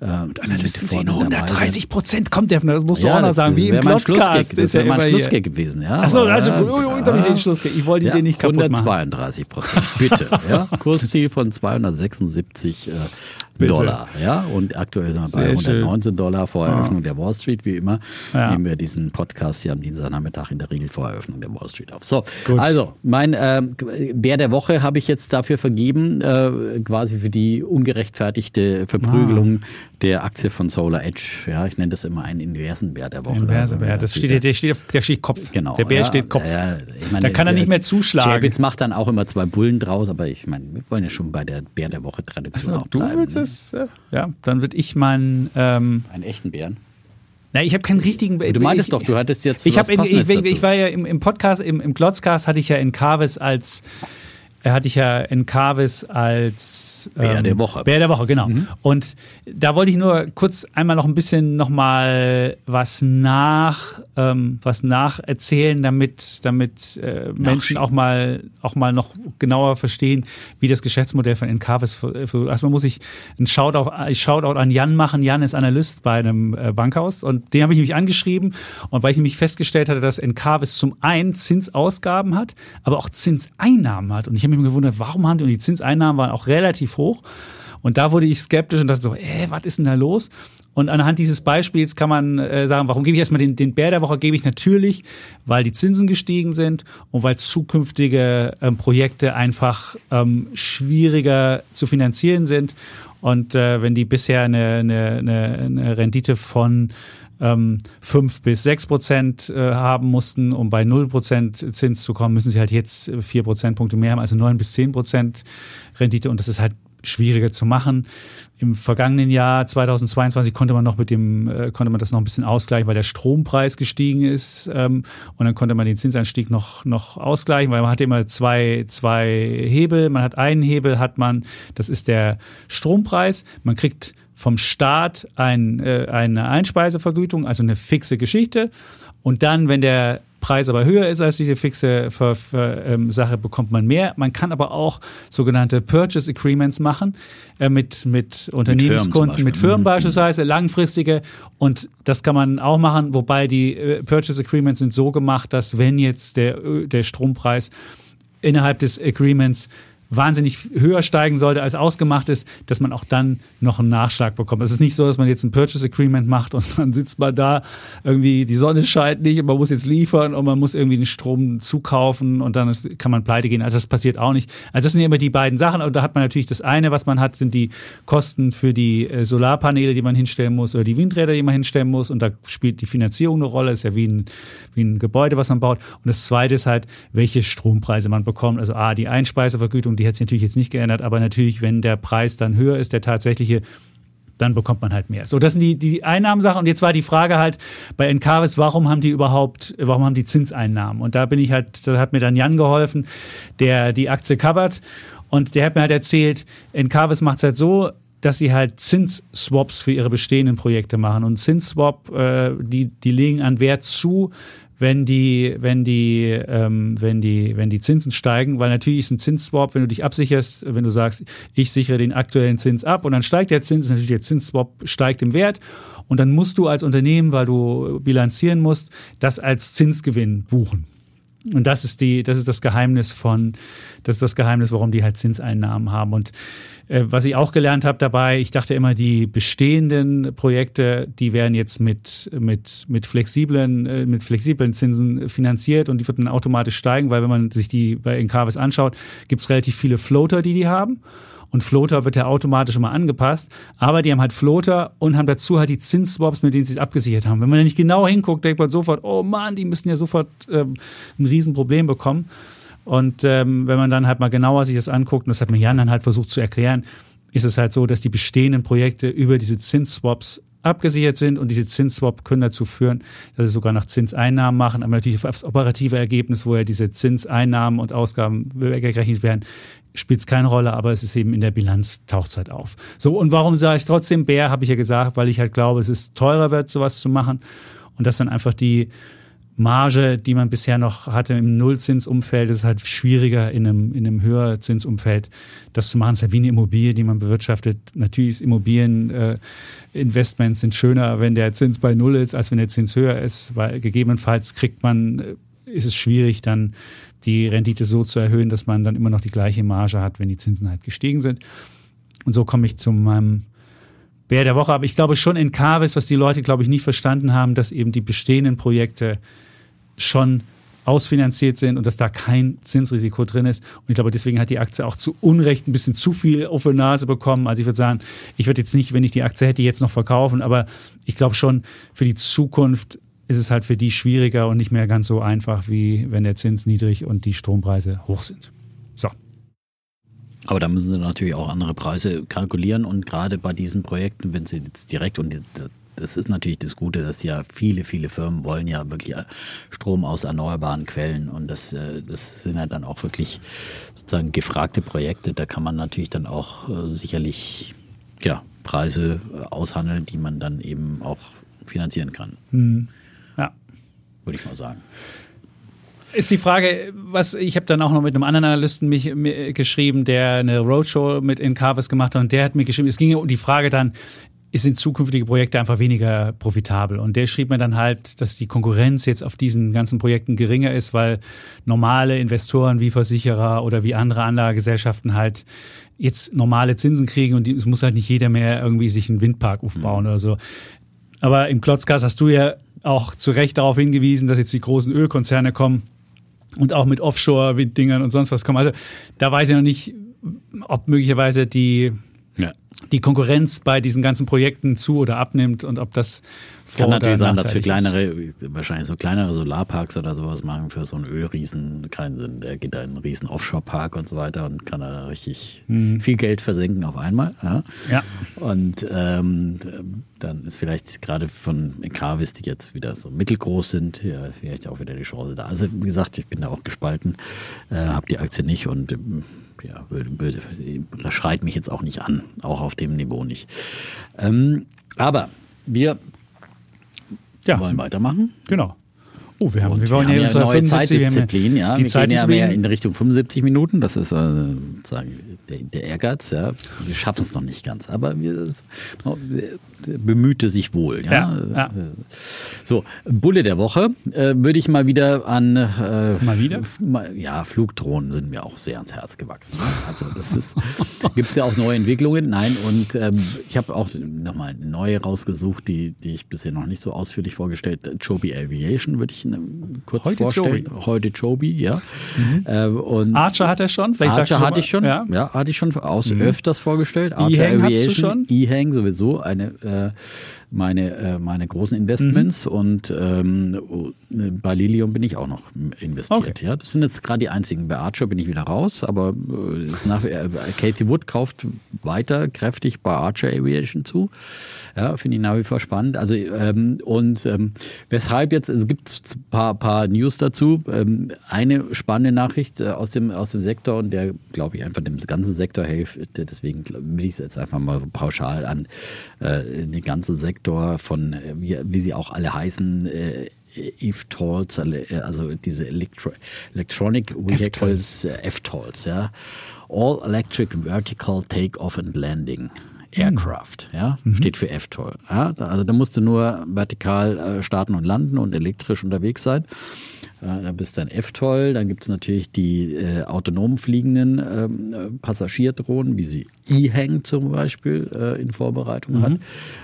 Äh, und Analysten sehen 130 Prozent kommt der, das musst du ja, auch noch sagen, wie im Klotzcast. Das wäre ja mein Schlussgag gewesen. Ja, Achso, also ja, jetzt habe ich den Schlussgag. Ich wollte ja, den nicht kaputt 132 Prozent, bitte. ja, Kursziel von 276 äh, Dollar. Ja, und aktuell sind wir bei 119 schön. Dollar vor Eröffnung ja. der Wall Street, wie immer. Ja. Nehmen wir diesen Podcast hier am Dienstagnachmittag in der Regel vor Eröffnung der Wall Street auf. So, Gut. also mein äh, Bär der Woche habe ich jetzt dafür vergeben, äh, quasi für die ungerechtfertigte Verprügelung ah. der Aktie von Solar Edge. Ja, ich nenne das immer einen inversen Bär der Woche. Inverse Bär, das steht, der, steht, der steht Kopf. Genau. Der Bär ja, steht Kopf. Ja, ich meine, da kann er nicht mehr zuschlagen. Jabitz macht dann auch immer zwei Bullen draus, aber ich meine, wir wollen ja schon bei der Bär der Woche Tradition also, auch bleiben. Du willst ne? es, ja, dann würde ich meinen. Ähm, Einen echten Bären? Na, ich habe keinen richtigen. Du meintest ich, doch, du hattest jetzt. Ich, hab in, ich, ich, war ja im, im Podcast, im, im Glotzcast hatte ich ja in Carves als hatte ich ja in Carvis als ähm, Bär der Woche. Bär der Woche, genau. Mhm. Und da wollte ich nur kurz einmal noch ein bisschen nochmal was nach, ähm, was nacherzählen, damit, damit äh, Menschen auch mal, auch mal noch genauer verstehen, wie das Geschäftsmodell von Encarvis für, erstmal muss ich ein Shoutout, ich Shoutout an Jan machen. Jan ist Analyst bei einem äh, Bankhaus und den habe ich nämlich angeschrieben und weil ich nämlich festgestellt hatte, dass Encarvis zum einen Zinsausgaben hat, aber auch Zinseinnahmen hat und ich habe mich gewundert, warum haben die, und die Zinseinnahmen waren auch relativ froh Und da wurde ich skeptisch und dachte so, äh, was ist denn da los? Und anhand dieses Beispiels kann man äh, sagen, warum gebe ich erstmal den, den Bär der Woche? Gebe ich natürlich, weil die Zinsen gestiegen sind und weil zukünftige ähm, Projekte einfach ähm, schwieriger zu finanzieren sind. Und äh, wenn die bisher eine, eine, eine Rendite von ähm, 5 bis 6 Prozent äh, haben mussten, um bei 0 Prozent Zins zu kommen, müssen sie halt jetzt 4 Prozentpunkte mehr haben, also 9 bis 10 Prozent Rendite und das ist halt schwieriger zu machen. Im vergangenen Jahr 2022 konnte man noch mit dem äh, konnte man das noch ein bisschen ausgleichen, weil der Strompreis gestiegen ist ähm, und dann konnte man den Zinsanstieg noch noch ausgleichen, weil man hat immer zwei zwei Hebel. Man hat einen Hebel, hat man, das ist der Strompreis. Man kriegt vom Staat ein, äh, eine Einspeisevergütung, also eine fixe Geschichte. Und dann, wenn der Preis aber höher ist als diese fixe Ver, Ver, ähm, Sache, bekommt man mehr. Man kann aber auch sogenannte Purchase Agreements machen äh, mit, mit Unternehmenskunden, mit Firmen, mit Firmen mhm. beispielsweise, langfristige. Und das kann man auch machen, wobei die äh, Purchase Agreements sind so gemacht, dass wenn jetzt der, der Strompreis innerhalb des Agreements wahnsinnig höher steigen sollte, als ausgemacht ist, dass man auch dann noch einen Nachschlag bekommt. Es ist nicht so, dass man jetzt ein Purchase Agreement macht und dann sitzt man da, irgendwie die Sonne scheint nicht und man muss jetzt liefern und man muss irgendwie den Strom zukaufen und dann kann man pleite gehen. Also das passiert auch nicht. Also das sind ja immer die beiden Sachen. Und da hat man natürlich das eine, was man hat, sind die Kosten für die äh, Solarpaneele, die man hinstellen muss oder die Windräder, die man hinstellen muss. Und da spielt die Finanzierung eine Rolle. Das ist ja wie ein, wie ein Gebäude, was man baut. Und das zweite ist halt, welche Strompreise man bekommt. Also A, die Einspeisevergütung, die hat sich natürlich jetzt nicht geändert, aber natürlich, wenn der Preis dann höher ist, der tatsächliche, dann bekommt man halt mehr. So, das sind die, die Einnahmensachen. Und jetzt war die Frage halt bei Encarvis, warum haben die überhaupt, warum haben die Zinseinnahmen? Und da bin ich halt, da hat mir dann Jan geholfen, der die Aktie covert. Und der hat mir halt erzählt, Encarvis macht es halt so, dass sie halt Zinsswaps für ihre bestehenden Projekte machen. Und Zinsswap, äh, die, die legen an Wert zu, wenn die, wenn die, ähm, wenn die, wenn die Zinsen steigen, weil natürlich ist ein Zinsswap, wenn du dich absicherst, wenn du sagst, ich sichere den aktuellen Zins ab und dann steigt der Zins, natürlich der Zinsswap steigt im Wert und dann musst du als Unternehmen, weil du bilanzieren musst, das als Zinsgewinn buchen. Und das ist die, das ist das Geheimnis von, das ist das Geheimnis, warum die halt Zinseinnahmen haben. Und äh, was ich auch gelernt habe dabei, ich dachte immer, die bestehenden Projekte, die werden jetzt mit, mit, mit flexiblen, äh, mit flexiblen Zinsen finanziert und die würden automatisch steigen, weil wenn man sich die bei Encarvis anschaut, gibt es relativ viele Floater, die die haben. Und Floater wird ja automatisch immer angepasst. Aber die haben halt Floater und haben dazu halt die Zinsswaps, mit denen sie es abgesichert haben. Wenn man da nicht genau hinguckt, denkt man sofort, oh Mann, die müssen ja sofort ähm, ein Riesenproblem bekommen. Und ähm, wenn man dann halt mal genauer sich das anguckt, und das hat mir Jan dann halt versucht zu erklären, ist es halt so, dass die bestehenden Projekte über diese Zinsswaps abgesichert sind und diese Zinsswap können dazu führen, dass sie sogar nach Zinseinnahmen machen, aber natürlich aufs operative Ergebnis, wo ja diese Zinseinnahmen und Ausgaben weggerechnet werden, spielt es keine Rolle, aber es ist eben in der Bilanz taucht halt auf. So, und warum sage ich trotzdem Bär, habe ich ja gesagt, weil ich halt glaube, es ist teurer wird, sowas zu machen. Und dass dann einfach die Marge, die man bisher noch hatte im Nullzinsumfeld, ist halt schwieriger in einem, in einem Höherzinsumfeld. Das zu machen, ist ja wie eine Immobilie, die man bewirtschaftet. Natürlich ist Immobilieninvestments äh, sind schöner, wenn der Zins bei Null ist, als wenn der Zins höher ist, weil gegebenenfalls kriegt man, äh, ist es schwierig, dann die Rendite so zu erhöhen, dass man dann immer noch die gleiche Marge hat, wenn die Zinsen halt gestiegen sind. Und so komme ich zu meinem Bär der Woche. Aber ich glaube schon in Carvis, was die Leute, glaube ich, nicht verstanden haben, dass eben die bestehenden Projekte schon ausfinanziert sind und dass da kein Zinsrisiko drin ist. Und ich glaube, deswegen hat die Aktie auch zu Unrecht ein bisschen zu viel auf die Nase bekommen. Also ich würde sagen, ich würde jetzt nicht, wenn ich die Aktie hätte, jetzt noch verkaufen, aber ich glaube schon, für die Zukunft ist es halt für die schwieriger und nicht mehr ganz so einfach, wie wenn der Zins niedrig und die Strompreise hoch sind. So. Aber da müssen sie natürlich auch andere Preise kalkulieren und gerade bei diesen Projekten, wenn sie jetzt direkt und das ist natürlich das Gute, dass ja viele, viele Firmen wollen ja wirklich Strom aus erneuerbaren Quellen und das, äh, das sind ja dann auch wirklich sozusagen gefragte Projekte. Da kann man natürlich dann auch äh, sicherlich ja, Preise aushandeln, die man dann eben auch finanzieren kann. Hm. Ja. Würde ich mal sagen. Ist die Frage, was ich habe dann auch noch mit einem anderen Analysten mich, mich geschrieben, der eine Roadshow mit Incarvis gemacht hat und der hat mir geschrieben, es ging um die Frage dann, sind zukünftige Projekte einfach weniger profitabel. Und der schrieb mir dann halt, dass die Konkurrenz jetzt auf diesen ganzen Projekten geringer ist, weil normale Investoren wie Versicherer oder wie andere Anlagegesellschaften halt jetzt normale Zinsen kriegen und es muss halt nicht jeder mehr irgendwie sich einen Windpark aufbauen mhm. oder so. Aber im Klotzkast hast du ja auch zu Recht darauf hingewiesen, dass jetzt die großen Ölkonzerne kommen und auch mit Offshore-Winddingern und sonst was kommen. Also da weiß ich noch nicht, ob möglicherweise die. Die Konkurrenz bei diesen ganzen Projekten zu oder abnimmt und ob das Kann natürlich sein, dass für kleinere, ist. wahrscheinlich so kleinere Solarparks oder sowas machen für so einen Ölriesen keinen Sinn. Der geht da in einen riesen Offshore-Park und so weiter und kann da richtig mhm. viel Geld versenken auf einmal. Ja. ja. Und ähm, dann ist vielleicht gerade von Carvis, die jetzt wieder so mittelgroß sind, ja, vielleicht auch wieder die Chance da. Also wie gesagt, ich bin da auch gespalten, äh, habe die Aktie nicht und ja, schreit mich jetzt auch nicht an, auch auf dem Niveau nicht. Ähm, aber wir ja. wollen weitermachen. Genau. Oh, wir haben, Und wir wollen haben ja unsere neue 75, wir haben Zeitdisziplin, ja. Die wir gehen ja mehr in Richtung 75 Minuten. Das ist äh, sozusagen der, der Ehrgeiz, ja. Wir schaffen es noch nicht ganz, aber wir, wir bemühte sich wohl, ja. Ja, ja. So, Bulle der Woche äh, würde ich mal wieder an äh, Mal wieder? Ja, Flugdrohnen sind mir auch sehr ans Herz gewachsen. Also das ist, gibt es ja auch neue Entwicklungen. Nein, und ähm, ich habe auch nochmal neue rausgesucht, die, die ich bisher noch nicht so ausführlich vorgestellt. Joby Aviation würde ich kurz Heute vorstellen. Joby. Heute Joby, ja. Äh, und Archer hat er schon? Vielleicht Archer du hatte ich schon, Ja. ja. hatte ich schon aus öfters vorgestellt. Archer E-Hang hattest du Aviation, schon? E-Hang sowieso, eine äh, meine, äh, meine großen Investments Mhm. und ähm, bei Lilium bin ich auch noch investiert. Okay. Ja, das sind jetzt gerade die einzigen. Bei Archer bin ich wieder raus, aber äh, ist nach, äh, Kathy Wood kauft weiter kräftig bei Archer Aviation zu. Ja, finde ich nach wie vor spannend. Also ähm, und ähm, weshalb jetzt, es gibt ein paar, paar News dazu. Ähm, eine spannende Nachricht äh, aus dem, aus dem Sektor und der, glaube ich, einfach dem ganzen Sektor hilft. Deswegen will ich es jetzt einfach mal pauschal an äh, den ganzen Sektor von, äh, wie, wie sie auch alle heißen, äh, EVTOLs, also diese Electro Electronic Vehicles, äh, F-Tolls, ja. All Electric Vertical Take-Off and Landing. Aircraft, ja, steht für F-Toll. Ja, da- also da musst du nur vertikal äh, starten und landen und elektrisch unterwegs sein. Äh, da bist du ein F-Toll. Dann gibt es natürlich die äh, autonom fliegenden ähm, äh, Passagierdrohnen, wie sie E-Hang zum Beispiel äh, in Vorbereitung hat.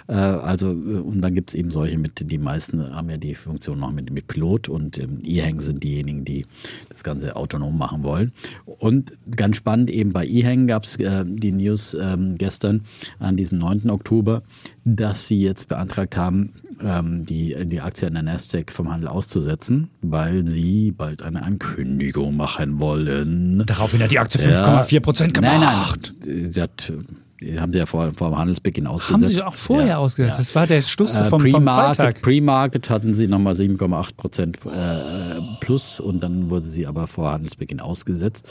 Äh, also, äh, und dann gibt es eben solche mit, die meisten haben ja die Funktion noch mit, mit Pilot und ähm, E-Hang sind diejenigen, die das Ganze autonom machen wollen. Und ganz spannend, eben bei E-Hang gab es die News ähm, gestern an diesem 9. Oktober, dass sie jetzt beantragt haben, ähm, die, die Aktie an der Nasdaq vom Handel auszusetzen, weil sie bald eine Ankündigung machen wollen. Daraufhin hat die Aktie Ja. 5,4 Prozent gemacht. Nein, nein. Sie hat, haben sie ja vor, vor dem Handelsbeginn Haben ausgesetzt. sie auch vorher Ja, ausgesetzt. ja. Das war der Schluss Äh, vom, vom Pre-Market, Freitag. Pre-Market hatten sie nochmal 7,8 Prozent äh, plus und dann wurde sie aber vor Handelsbeginn ausgesetzt.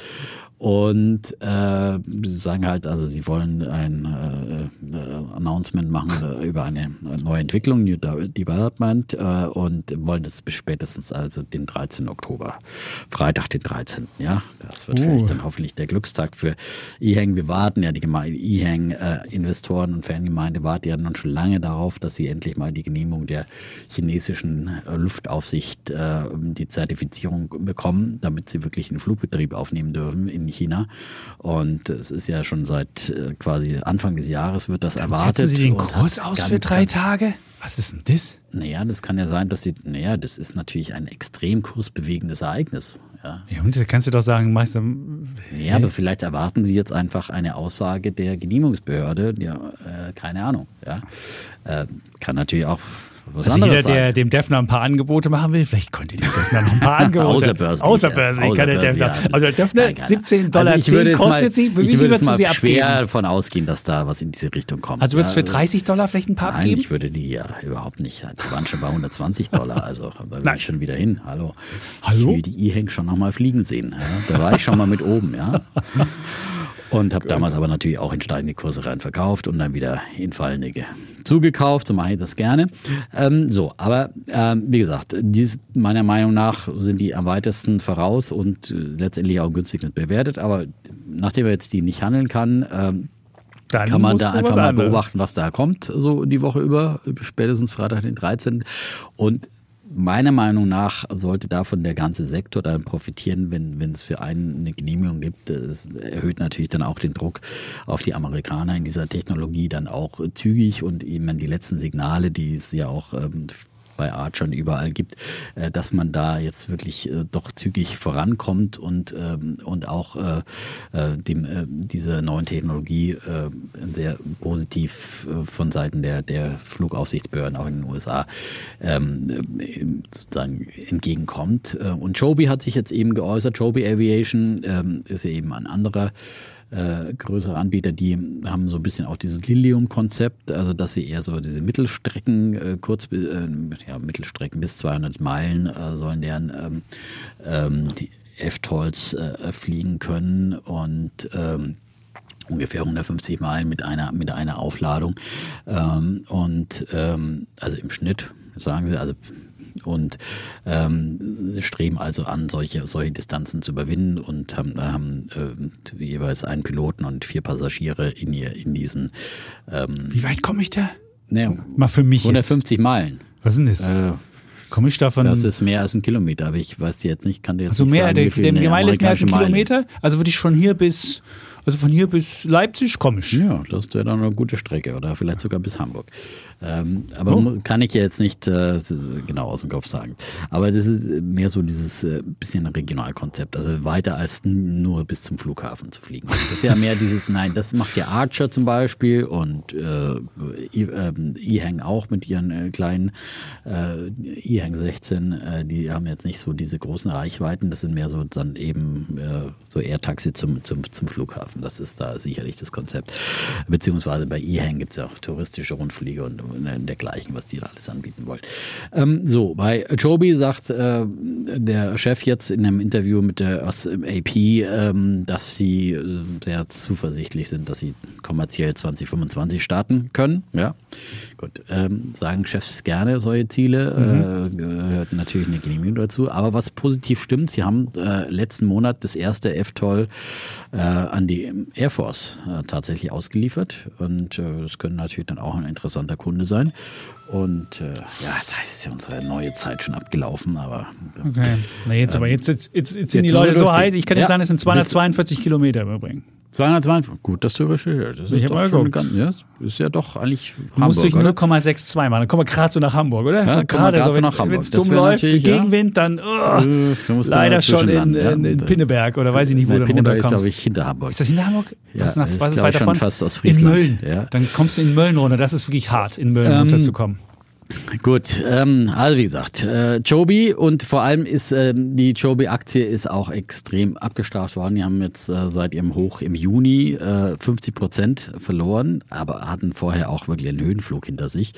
Und äh, sie sagen halt, also sie wollen ein äh, äh, Announcement machen äh, über eine neue Entwicklung, New De- Development, äh, und wollen das bis spätestens also den 13. Oktober, Freitag den 13. Ja, das wird Uh. vielleicht dann hoffentlich der Glückstag für E-Hang. Wir warten ja, die Geme- E-Hang-Investoren und Fangemeinde warten ja nun schon lange darauf, dass sie endlich mal die Genehmigung der chinesischen äh, Luftaufsicht, äh, die Zertifizierung bekommen, damit sie wirklich einen Flugbetrieb aufnehmen dürfen in China. Und es ist ja schon seit äh, quasi Anfang des Jahres wird das erwartet. Setzen Sie den Kurs aus für drei Tage? Was ist denn das? Naja, das kann ja sein, dass sie, naja, das ist natürlich ein extrem kursbewegendes Ereignis. Ja. Ja, und da kannst du doch sagen, machst du, Ja, aber vielleicht erwarten Sie jetzt einfach eine Aussage der Genehmigungsbehörde. Ja, äh, keine Ahnung. Ja. Äh, kann natürlich auch was also jeder, der dem Defner ein paar Angebote machen will, vielleicht könnte dem Defner noch ein paar Angebote. Außerbörslich, Außerbörslich ja. kann der Defner. Also der Defner, Nein, keine- 17 Dollar also ich würde 10 jetzt kostet mal, sie. Wie ich viel würde würdest jetzt du mal sie schwer abgeben? davon ausgehen, dass da was in diese Richtung kommt. Also würdest du Ja, für 30 Dollar vielleicht ein paar Nein, abgeben? ich würde die ja überhaupt nicht. Die waren schon bei 120 Dollar, also da will Nein. ich schon wieder hin. Hallo. Hallo? Ich will die E-Hang schon nochmal fliegen sehen. Ja. Da war ich schon mal mit oben, ja. Und habe damals aber natürlich auch in steigende Kurse rein verkauft und dann wieder in fallende ge- zugekauft. So mache ich das gerne. Ähm, so, aber ähm, wie gesagt, dies, meiner Meinung nach sind die am weitesten voraus und äh, letztendlich auch günstig bewertet. Aber nachdem er jetzt die nicht handeln kann, ähm, Dann kann man da einfach mal anderes. beobachten, was da kommt, so die Woche über, spätestens Freitag den 13. Und meiner Meinung nach sollte davon der ganze Sektor dann profitieren, wenn, wenn es für einen eine Genehmigung gibt. Es erhöht natürlich dann auch den Druck auf die Amerikaner in dieser Technologie dann auch zügig und eben die letzten Signale, die es ja auch ähm, bei und überall gibt, äh, dass man da jetzt wirklich äh, doch zügig vorankommt und, ähm, und auch äh, äh, dem, äh, diese neuen Technologie äh, sehr positiv äh, von Seiten der, der Flugaufsichtsbehörden auch in den USA ähm, äh, sozusagen entgegenkommt. Äh, Und Joby hat sich jetzt eben geäußert. Joby Aviation ähm, ist ja eben ein anderer äh, größere Anbieter, die haben so ein bisschen auch dieses Lilium-Konzept, also dass sie eher so diese Mittelstrecken, äh, kurz, äh, ja, Mittelstrecken bis 200 Meilen äh, sollen deren ähm, ähm, die F-Tolls äh, fliegen können und ähm, ungefähr 150 Meilen mit einer mit einer Aufladung. Ähm, und ähm, also im Schnitt sagen sie also und ähm, streben also an, solche, solche Distanzen zu überwinden und haben, haben äh, jeweils einen Piloten und vier Passagiere in, ihr, in diesen. Ähm, Wie weit komme ich da? ne, Mal für mich. Jetzt. 150 Meilen. Was ist denn das? Äh, komme ich davon? das ist mehr als ein Kilometer, aber ich weiß jetzt nicht, kann dir jetzt also nicht mehr, sagen, der, wie viel der Gemeinde ist mehr als ein Meile. Kilometer. Also würde ich von hier bis, also von hier bis Leipzig komme ich. Ja, das wäre dann eine gute Strecke oder vielleicht sogar bis Hamburg. Ähm, aber Oh. kann ich jetzt nicht äh, genau aus dem Kopf sagen. Aber das ist mehr so dieses äh, bisschen Regionalkonzept, also weiter als nur bis zum Flughafen zu fliegen. Das ist ja mehr dieses, nein, das macht ja Archer zum Beispiel und äh, ähm, E-Hang auch mit ihren äh, kleinen äh, E-Hang 16, äh, die haben jetzt nicht so diese großen Reichweiten, das sind mehr so dann eben äh, so Air-Taxi zum, zum, zum Flughafen. Das ist da sicherlich das Konzept. Beziehungsweise bei E-Hang gibt es ja auch touristische Rundflüge und äh, dergleichen, was die da alles anbieten wollen. Ähm, so, bei Joby sagt äh, der Chef jetzt in einem Interview mit der aus AP, ähm, dass sie äh, sehr zuversichtlich sind, dass sie kommerziell 2025 starten können. Ja, gut. Ähm, sagen Chefs gerne solche Ziele, äh, gehört natürlich eine Genehmigung dazu. Aber was positiv stimmt, sie haben äh, letzten Monat das erste F-Toll äh, an die Air Force äh, tatsächlich ausgeliefert. Und äh, das könnte natürlich dann auch ein interessanter Kunde sein. Und äh, ja, da ist ja unsere neue Zeit schon abgelaufen, aber Okay. Na jetzt, aber jetzt, jetzt, jetzt, jetzt sind die jetzt Leute wollen wir so heiß. Ich kann dir Ja. sagen, es sind 242 Kilometer im Übrigen. 252. Gut, dass du recherchiert. Das Ich ist hab doch mal schon ganz, ja, ist ja doch eigentlich Du musst Hamburg, durch oder? 0,62 machen. Dann kommen wir gerade so nach Hamburg, oder? Ja, grad so wenn nach Hamburg. es Das dumm läuft. Gegenwind, dann oh, Äh, leider schon in, in, in äh, Pinneberg oder weiß ich nicht, wo Nein, du Pinneberg ist, glaube ich, hinter Hamburg. Ist das in Hamburg? Ja, was, nach, das ist, was ist ich, weiter schon von? fast aus In Friesland. Mölln. Ja. Dann kommst du in Mölln runter. Das ist wirklich hart, in Mölln Ähm, runterzukommen. Gut, ähm, also wie gesagt, äh, Joby und vor allem ist ähm, die Joby-Aktie ist auch extrem abgestraft worden. Die haben jetzt äh, seit ihrem Hoch im Juni äh, 50 Prozent verloren, aber hatten vorher auch wirklich einen Höhenflug hinter sich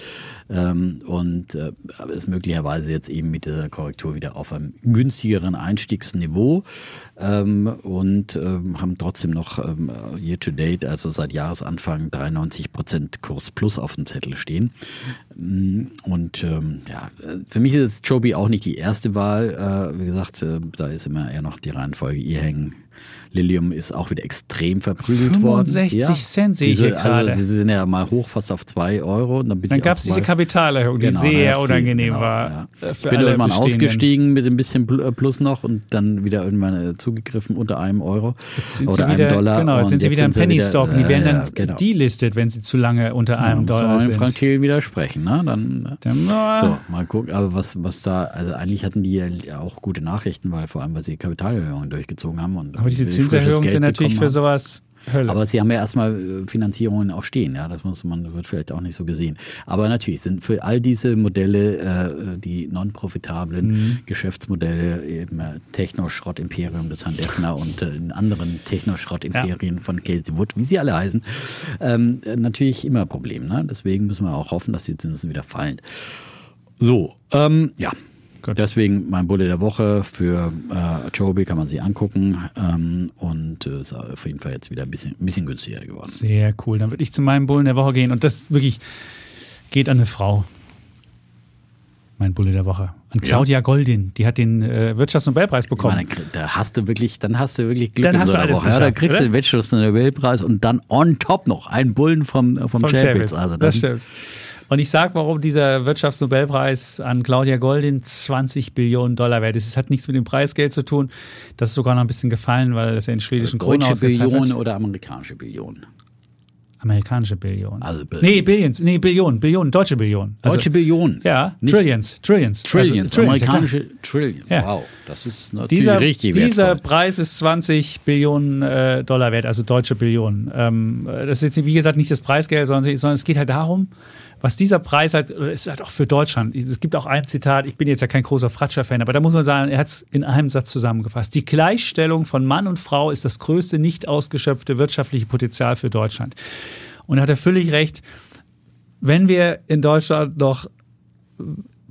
ähm, und äh, ist möglicherweise jetzt eben mit der Korrektur wieder auf einem günstigeren Einstiegsniveau ähm, und ähm, haben trotzdem noch ähm, year to date, also seit Jahresanfang 93 Prozent Kurs plus auf dem Zettel stehen. Und ähm, ja, für mich ist jetzt Joby auch nicht die erste Wahl. Äh, wie gesagt, äh, da ist immer eher noch die Reihenfolge E-Hang. Lilium ist auch wieder extrem verprügelt worden. 65 Cent sehe ich diese, hier gerade. Also sie sind ja mal hoch fast auf zwei Euro. Und dann Dann ich gab es diese Kapitalerhöhung, die Genau, sehr unangenehm genau, war. ja. äh, Ich bin irgendwann ausgestiegen mit ein bisschen äh, Plus noch und dann wieder irgendwann äh, zugegriffen unter einem Euro Jetzt sind oder sie wieder, einem Dollar. Genau, jetzt sind sie wieder im Penny Stock. Die äh, werden dann ja, genau. delistet, wenn sie zu lange unter Ja, einem Dollar sind. Frank Thiel widersprechen, ne? Dann, äh, Dann, ah, so, mal gucken, aber was, was da, also eigentlich hatten die ja auch gute Nachrichten, weil vor allem, weil sie Kapitalerhöhungen durchgezogen haben. Und aber diese Zinserhöhungen sind natürlich für sowas Hölle. Aber sie haben ja erstmal äh, Finanzierungen auch stehen, ja. Das muss man, wird vielleicht auch nicht so gesehen. Aber natürlich sind für all diese Modelle, äh, die non-profitablen Mhm. Geschäftsmodelle, eben äh, Techno-Schrott-Imperium des Herrn Effner und äh, in anderen Techno-Schrott-Imperien von Casey Wood, wie sie alle heißen, ähm, äh, natürlich immer ein Problem. Ne? Deswegen müssen wir auch hoffen, dass die Zinsen wieder fallen. So, ähm, ja. Gut. Deswegen mein Bulle der Woche für äh, Joby kann man sich angucken ähm, und äh, ist auf jeden Fall jetzt wieder ein bisschen, ein bisschen günstiger geworden. Sehr cool. Dann würde ich zu meinem Bullen der Woche gehen. Und das wirklich geht an eine Frau. Mein Bulle der Woche. An Claudia Goldin. Die hat den äh, Wirtschaftsnobelpreis bekommen. meine, da hast du wirklich, dann hast du wirklich Glück Dann hast so du alles Woche. Ja, da kriegst du den Wirtschaftsnobelpreis und dann on top noch einen Bullen vom, äh, vom, Chapitz. Chapitz. Also das stimmt. Und ich sage, warum dieser Wirtschaftsnobelpreis an Claudia Goldin 20 Billionen Dollar wert ist. Es hat nichts mit dem Preisgeld zu tun. Das ist sogar noch ein bisschen gefallen, weil das ja in schwedischen Kronen Deutsche Billionen oder amerikanische Billionen? Amerikanische Billionen. Also Billions. nee, Billions. Nee, Billionen. Billionen. Deutsche Billionen. Also, Deutsche Billionen. Ja, Trillions. Trillions. Trillions, Also, ja, klar. amerikanische Trillions. Ja. Wow, das ist natürlich Dieser, richtig dieser wertvoll. Preis ist 20 Billionen äh, Dollar wert, also deutsche Billionen. Ähm, das ist jetzt, wie gesagt, nicht das Preisgeld, sondern, sondern es geht halt darum, was dieser Preis halt, ist halt auch für Deutschland. Es gibt auch ein Zitat, ich bin jetzt ja kein großer Fratscher-Fan, aber da muss man sagen, er hat es in einem Satz zusammengefasst. Die Gleichstellung von Mann und Frau ist das größte nicht ausgeschöpfte wirtschaftliche Potenzial für Deutschland. Und da hat er völlig recht. Wenn wir in Deutschland noch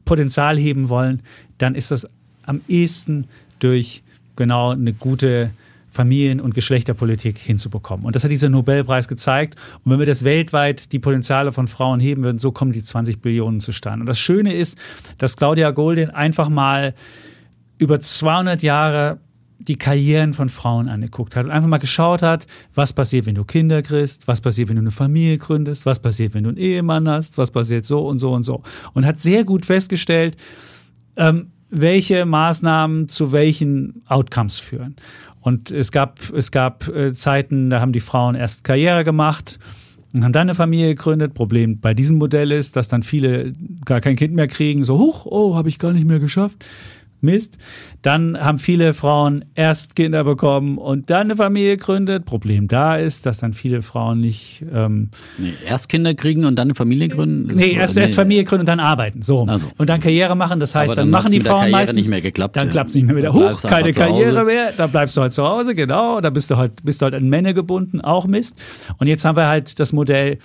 Potenzial heben wollen, dann ist das am ehesten durch genau eine gute Familien- und Geschlechterpolitik hinzubekommen. Und das hat dieser Nobelpreis gezeigt. Und wenn wir das weltweit die Potenziale von Frauen heben würden, so kommen die 20 Billionen zustande. Und das Schöne ist, dass Claudia Goldin einfach mal über 200 Jahre die Karrieren von Frauen angeguckt hat und einfach mal geschaut hat, was passiert, wenn du Kinder kriegst, was passiert, wenn du eine Familie gründest, was passiert, wenn du einen Ehemann hast, was passiert so und so und so. Und hat sehr gut festgestellt, ähm, welche Maßnahmen zu welchen Outcomes führen. Und es gab, es gab äh, Zeiten, da haben die Frauen erst Karriere gemacht und haben dann eine Familie gegründet. Problem bei diesem Modell ist, dass dann viele gar kein Kind mehr kriegen, so, huch, oh, habe ich gar nicht mehr geschafft. Mist. Dann haben viele Frauen erst Kinder bekommen und dann eine Familie gegründet. Problem da ist, dass dann viele Frauen nicht. Ähm, nee, erst Kinder kriegen und dann eine Familie gründen? Nee, erst, nee. erst Familie gründen und dann arbeiten. So. Also. Und dann Karriere machen. Das heißt, dann, dann machen die Frauen meistens. nicht mehr geklappt. Dann klappt es nicht mehr wieder. Huch, keine Karriere mehr. Dann bleibst du halt zu Hause, genau. Da bist du halt, bist du halt an Männer gebunden, auch Mist. Und jetzt haben wir halt das Modell,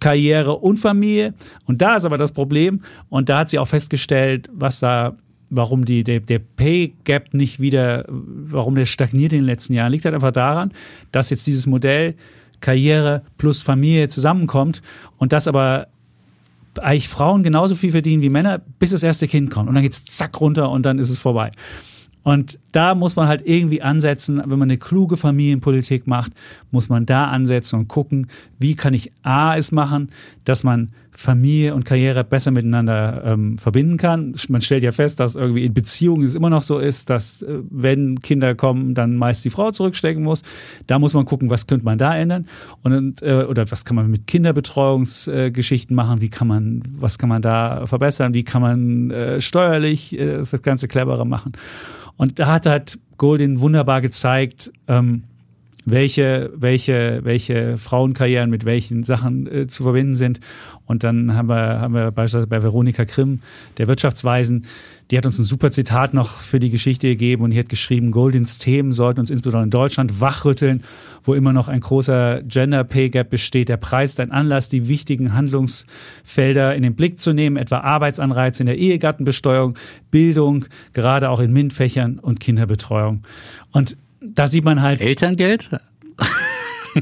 Karriere und Familie. Und da ist aber das Problem. Und da hat sie auch festgestellt, was da warum die, der, der Pay Gap nicht wieder, warum der stagniert in den letzten Jahren, liegt halt einfach daran, dass jetzt dieses Modell Karriere plus Familie zusammenkommt und das aber eigentlich Frauen genauso viel verdienen wie Männer, bis das erste Kind kommt. Und dann geht's zack runter und dann ist es vorbei. Und da muss man halt irgendwie ansetzen, wenn man eine kluge Familienpolitik macht, muss man da ansetzen und gucken, wie kann ich A es machen, dass man Familie und Karriere besser miteinander ähm, verbinden kann. Man stellt ja fest, dass irgendwie in Beziehungen es immer noch so ist, dass äh, wenn Kinder kommen, dann meist die Frau zurückstecken muss. Da muss man gucken, was könnte man da ändern und äh, oder was kann man mit Kinderbetreuungsgeschichten äh, machen, wie kann man, was kann man da verbessern, wie kann man äh, steuerlich äh, das Ganze cleverer machen. Und da hat halt Goldin wunderbar gezeigt, ähm, welche, welche, welche Frauenkarrieren mit welchen Sachen äh, zu verbinden sind. Und dann haben wir, haben wir beispielsweise bei Veronika Grimm, der Wirtschaftsweisen, die hat uns ein super Zitat noch für die Geschichte gegeben und die hat geschrieben, Goldins Themen sollten uns insbesondere in Deutschland wachrütteln, wo immer noch ein großer Gender Pay Gap besteht. Der Preis ist ein Anlass, die wichtigen Handlungsfelder in den Blick zu nehmen, etwa Arbeitsanreize in der Ehegattenbesteuerung, Bildung, gerade auch in MINT-Fächern und Kinderbetreuung. Und da sieht man halt. Elterngeld?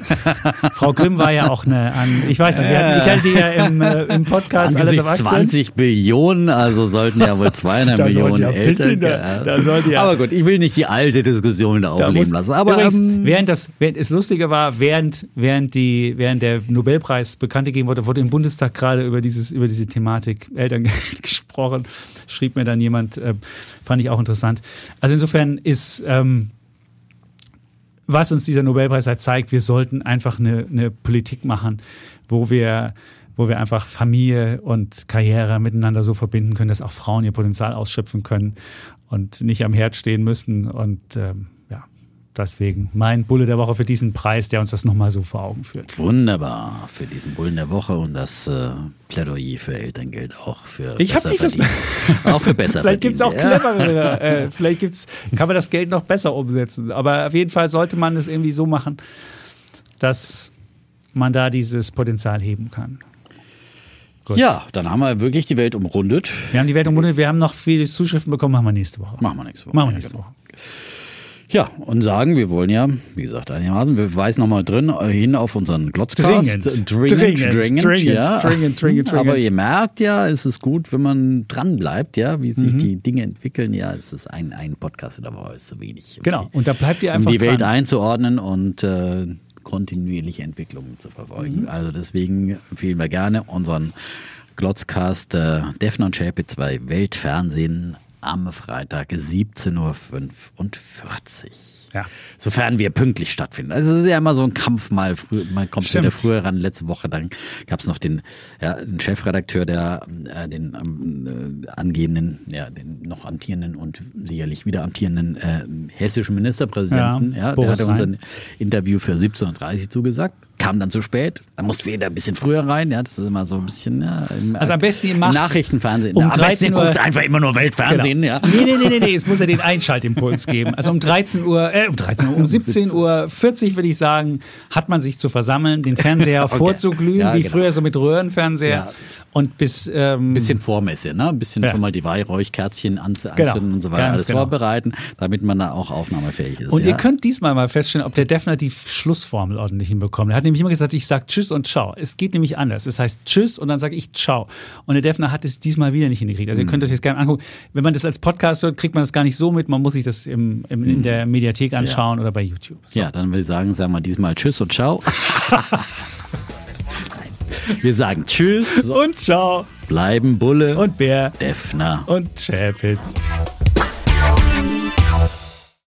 Frau Grimm war ja auch eine an, ich weiß nicht, hatten, ich hatte die ja im, äh, im Podcast alles auf 20 Billionen, also sollten ja wohl 200 Millionen ja Eltern. Da, da ja, aber gut, ich will nicht die alte Diskussion da aufleben lassen. Aber übrigens, ähm, während das, während es Lustige war, während, während die, während der Nobelpreis bekannt gegeben wurde, wurde im Bundestag gerade über dieses, über diese Thematik Elterngeld gesprochen. Schrieb mir dann jemand, äh, fand ich auch interessant. Also insofern ist, ähm, was uns dieser Nobelpreis halt zeigt, wir sollten einfach eine, eine Politik machen, wo wir wo wir einfach Familie und Karriere miteinander so verbinden können, dass auch Frauen ihr Potenzial ausschöpfen können und nicht am Herd stehen müssen. Und ähm, Deswegen mein Bulle der Woche für diesen Preis, der uns das nochmal so vor Augen führt. Wunderbar für diesen Bullen der Woche und das äh, Plädoyer für Elterngeld auch für ich besser nicht verdient. Das auch für besser Vielleicht gibt es auch clevere, äh, vielleicht gibt's, kann man das Geld noch besser umsetzen. Aber auf jeden Fall sollte man es irgendwie so machen, dass man da dieses Potenzial heben kann. Gut. Ja, dann haben wir wirklich die Welt umrundet. Wir haben die Welt umrundet, wir haben noch viele Zuschriften bekommen, machen wir nächste Woche. Machen wir nächste Woche. Machen wir nächste Woche. Ja, und sagen, wir wollen ja, wie gesagt, einigermaßen, wir weisen nochmal drin äh, hin auf unseren Glotzcast. Dringend, dringend, dringend, dringend, dringend, ja. dringend, dringend, Aber ihr merkt ja, es ist gut, wenn man dran bleibt, ja, wie sich mhm. die Dinge entwickeln. Ja, es ist ein, ein Podcast Woche, ist zu wenig. Um genau, und da bleibt ihr einfach Um die dran. Welt einzuordnen und äh, kontinuierliche Entwicklungen zu verfolgen. Mhm. Also deswegen empfehlen wir gerne unseren Glotzcast äh, Defner und Schäpe 2 Weltfernsehen am Freitag 17.45 Uhr. Ja. Sofern wir pünktlich stattfinden. Also es ist ja immer so ein Kampf mal. Früh, man kommt Stimmt. wieder früher ran. Letzte Woche dann gab es noch den, ja, den Chefredakteur, der äh, den äh, angehenden, ja, den noch amtierenden und sicherlich wieder amtierenden äh, hessischen Ministerpräsidenten. Ja, ja der hatte uns ein Interview für 17.30 Uhr zugesagt kam dann zu spät. Dann mussten wir wieder ein bisschen früher rein. Ja, das ist immer so ein bisschen ja, im, also am besten ihr macht Nachrichtenfernsehen. Um am 13 Uhr guckt einfach immer nur Weltfernsehen. Genau. Ja. Nee, nee, nee, nee, nee, es muss ja den Einschaltimpuls geben. Also um 13 Uhr äh, um 13 Uhr, um 17 Uhr 40 würde ich sagen, hat man sich zu versammeln, den Fernseher okay. vorzuglühen, ja, wie genau. früher so mit Röhrenfernseher. Ja. Und bis. Ähm, bisschen Vormesse, ne? Ein bisschen ja. schon mal die Weihräuchkerzchen anzünden genau. und so weiter. Ganz alles genau. vorbereiten, damit man dann auch aufnahmefähig ist. Und ihr könnt diesmal mal feststellen, ob der Defner die Schlussformel ordentlich hinbekommt. Er hat nämlich immer gesagt, ich sage Tschüss und Ciao. Es geht nämlich anders. Es heißt Tschüss und dann sage ich Ciao. Und der Defner hat es diesmal wieder nicht hingekriegt. Also ihr könnt das jetzt gerne angucken. Wenn man das als Podcast hört, kriegt man das gar nicht so mit. Man muss sich das im, im in der Mediathek anschauen ja. oder bei YouTube. So. Ja, dann will ich sagen, sagen wir diesmal Tschüss und Ciao. Wir sagen Tschüss und Ciao. Bleiben Bulle und Bär Defner und Chapitz.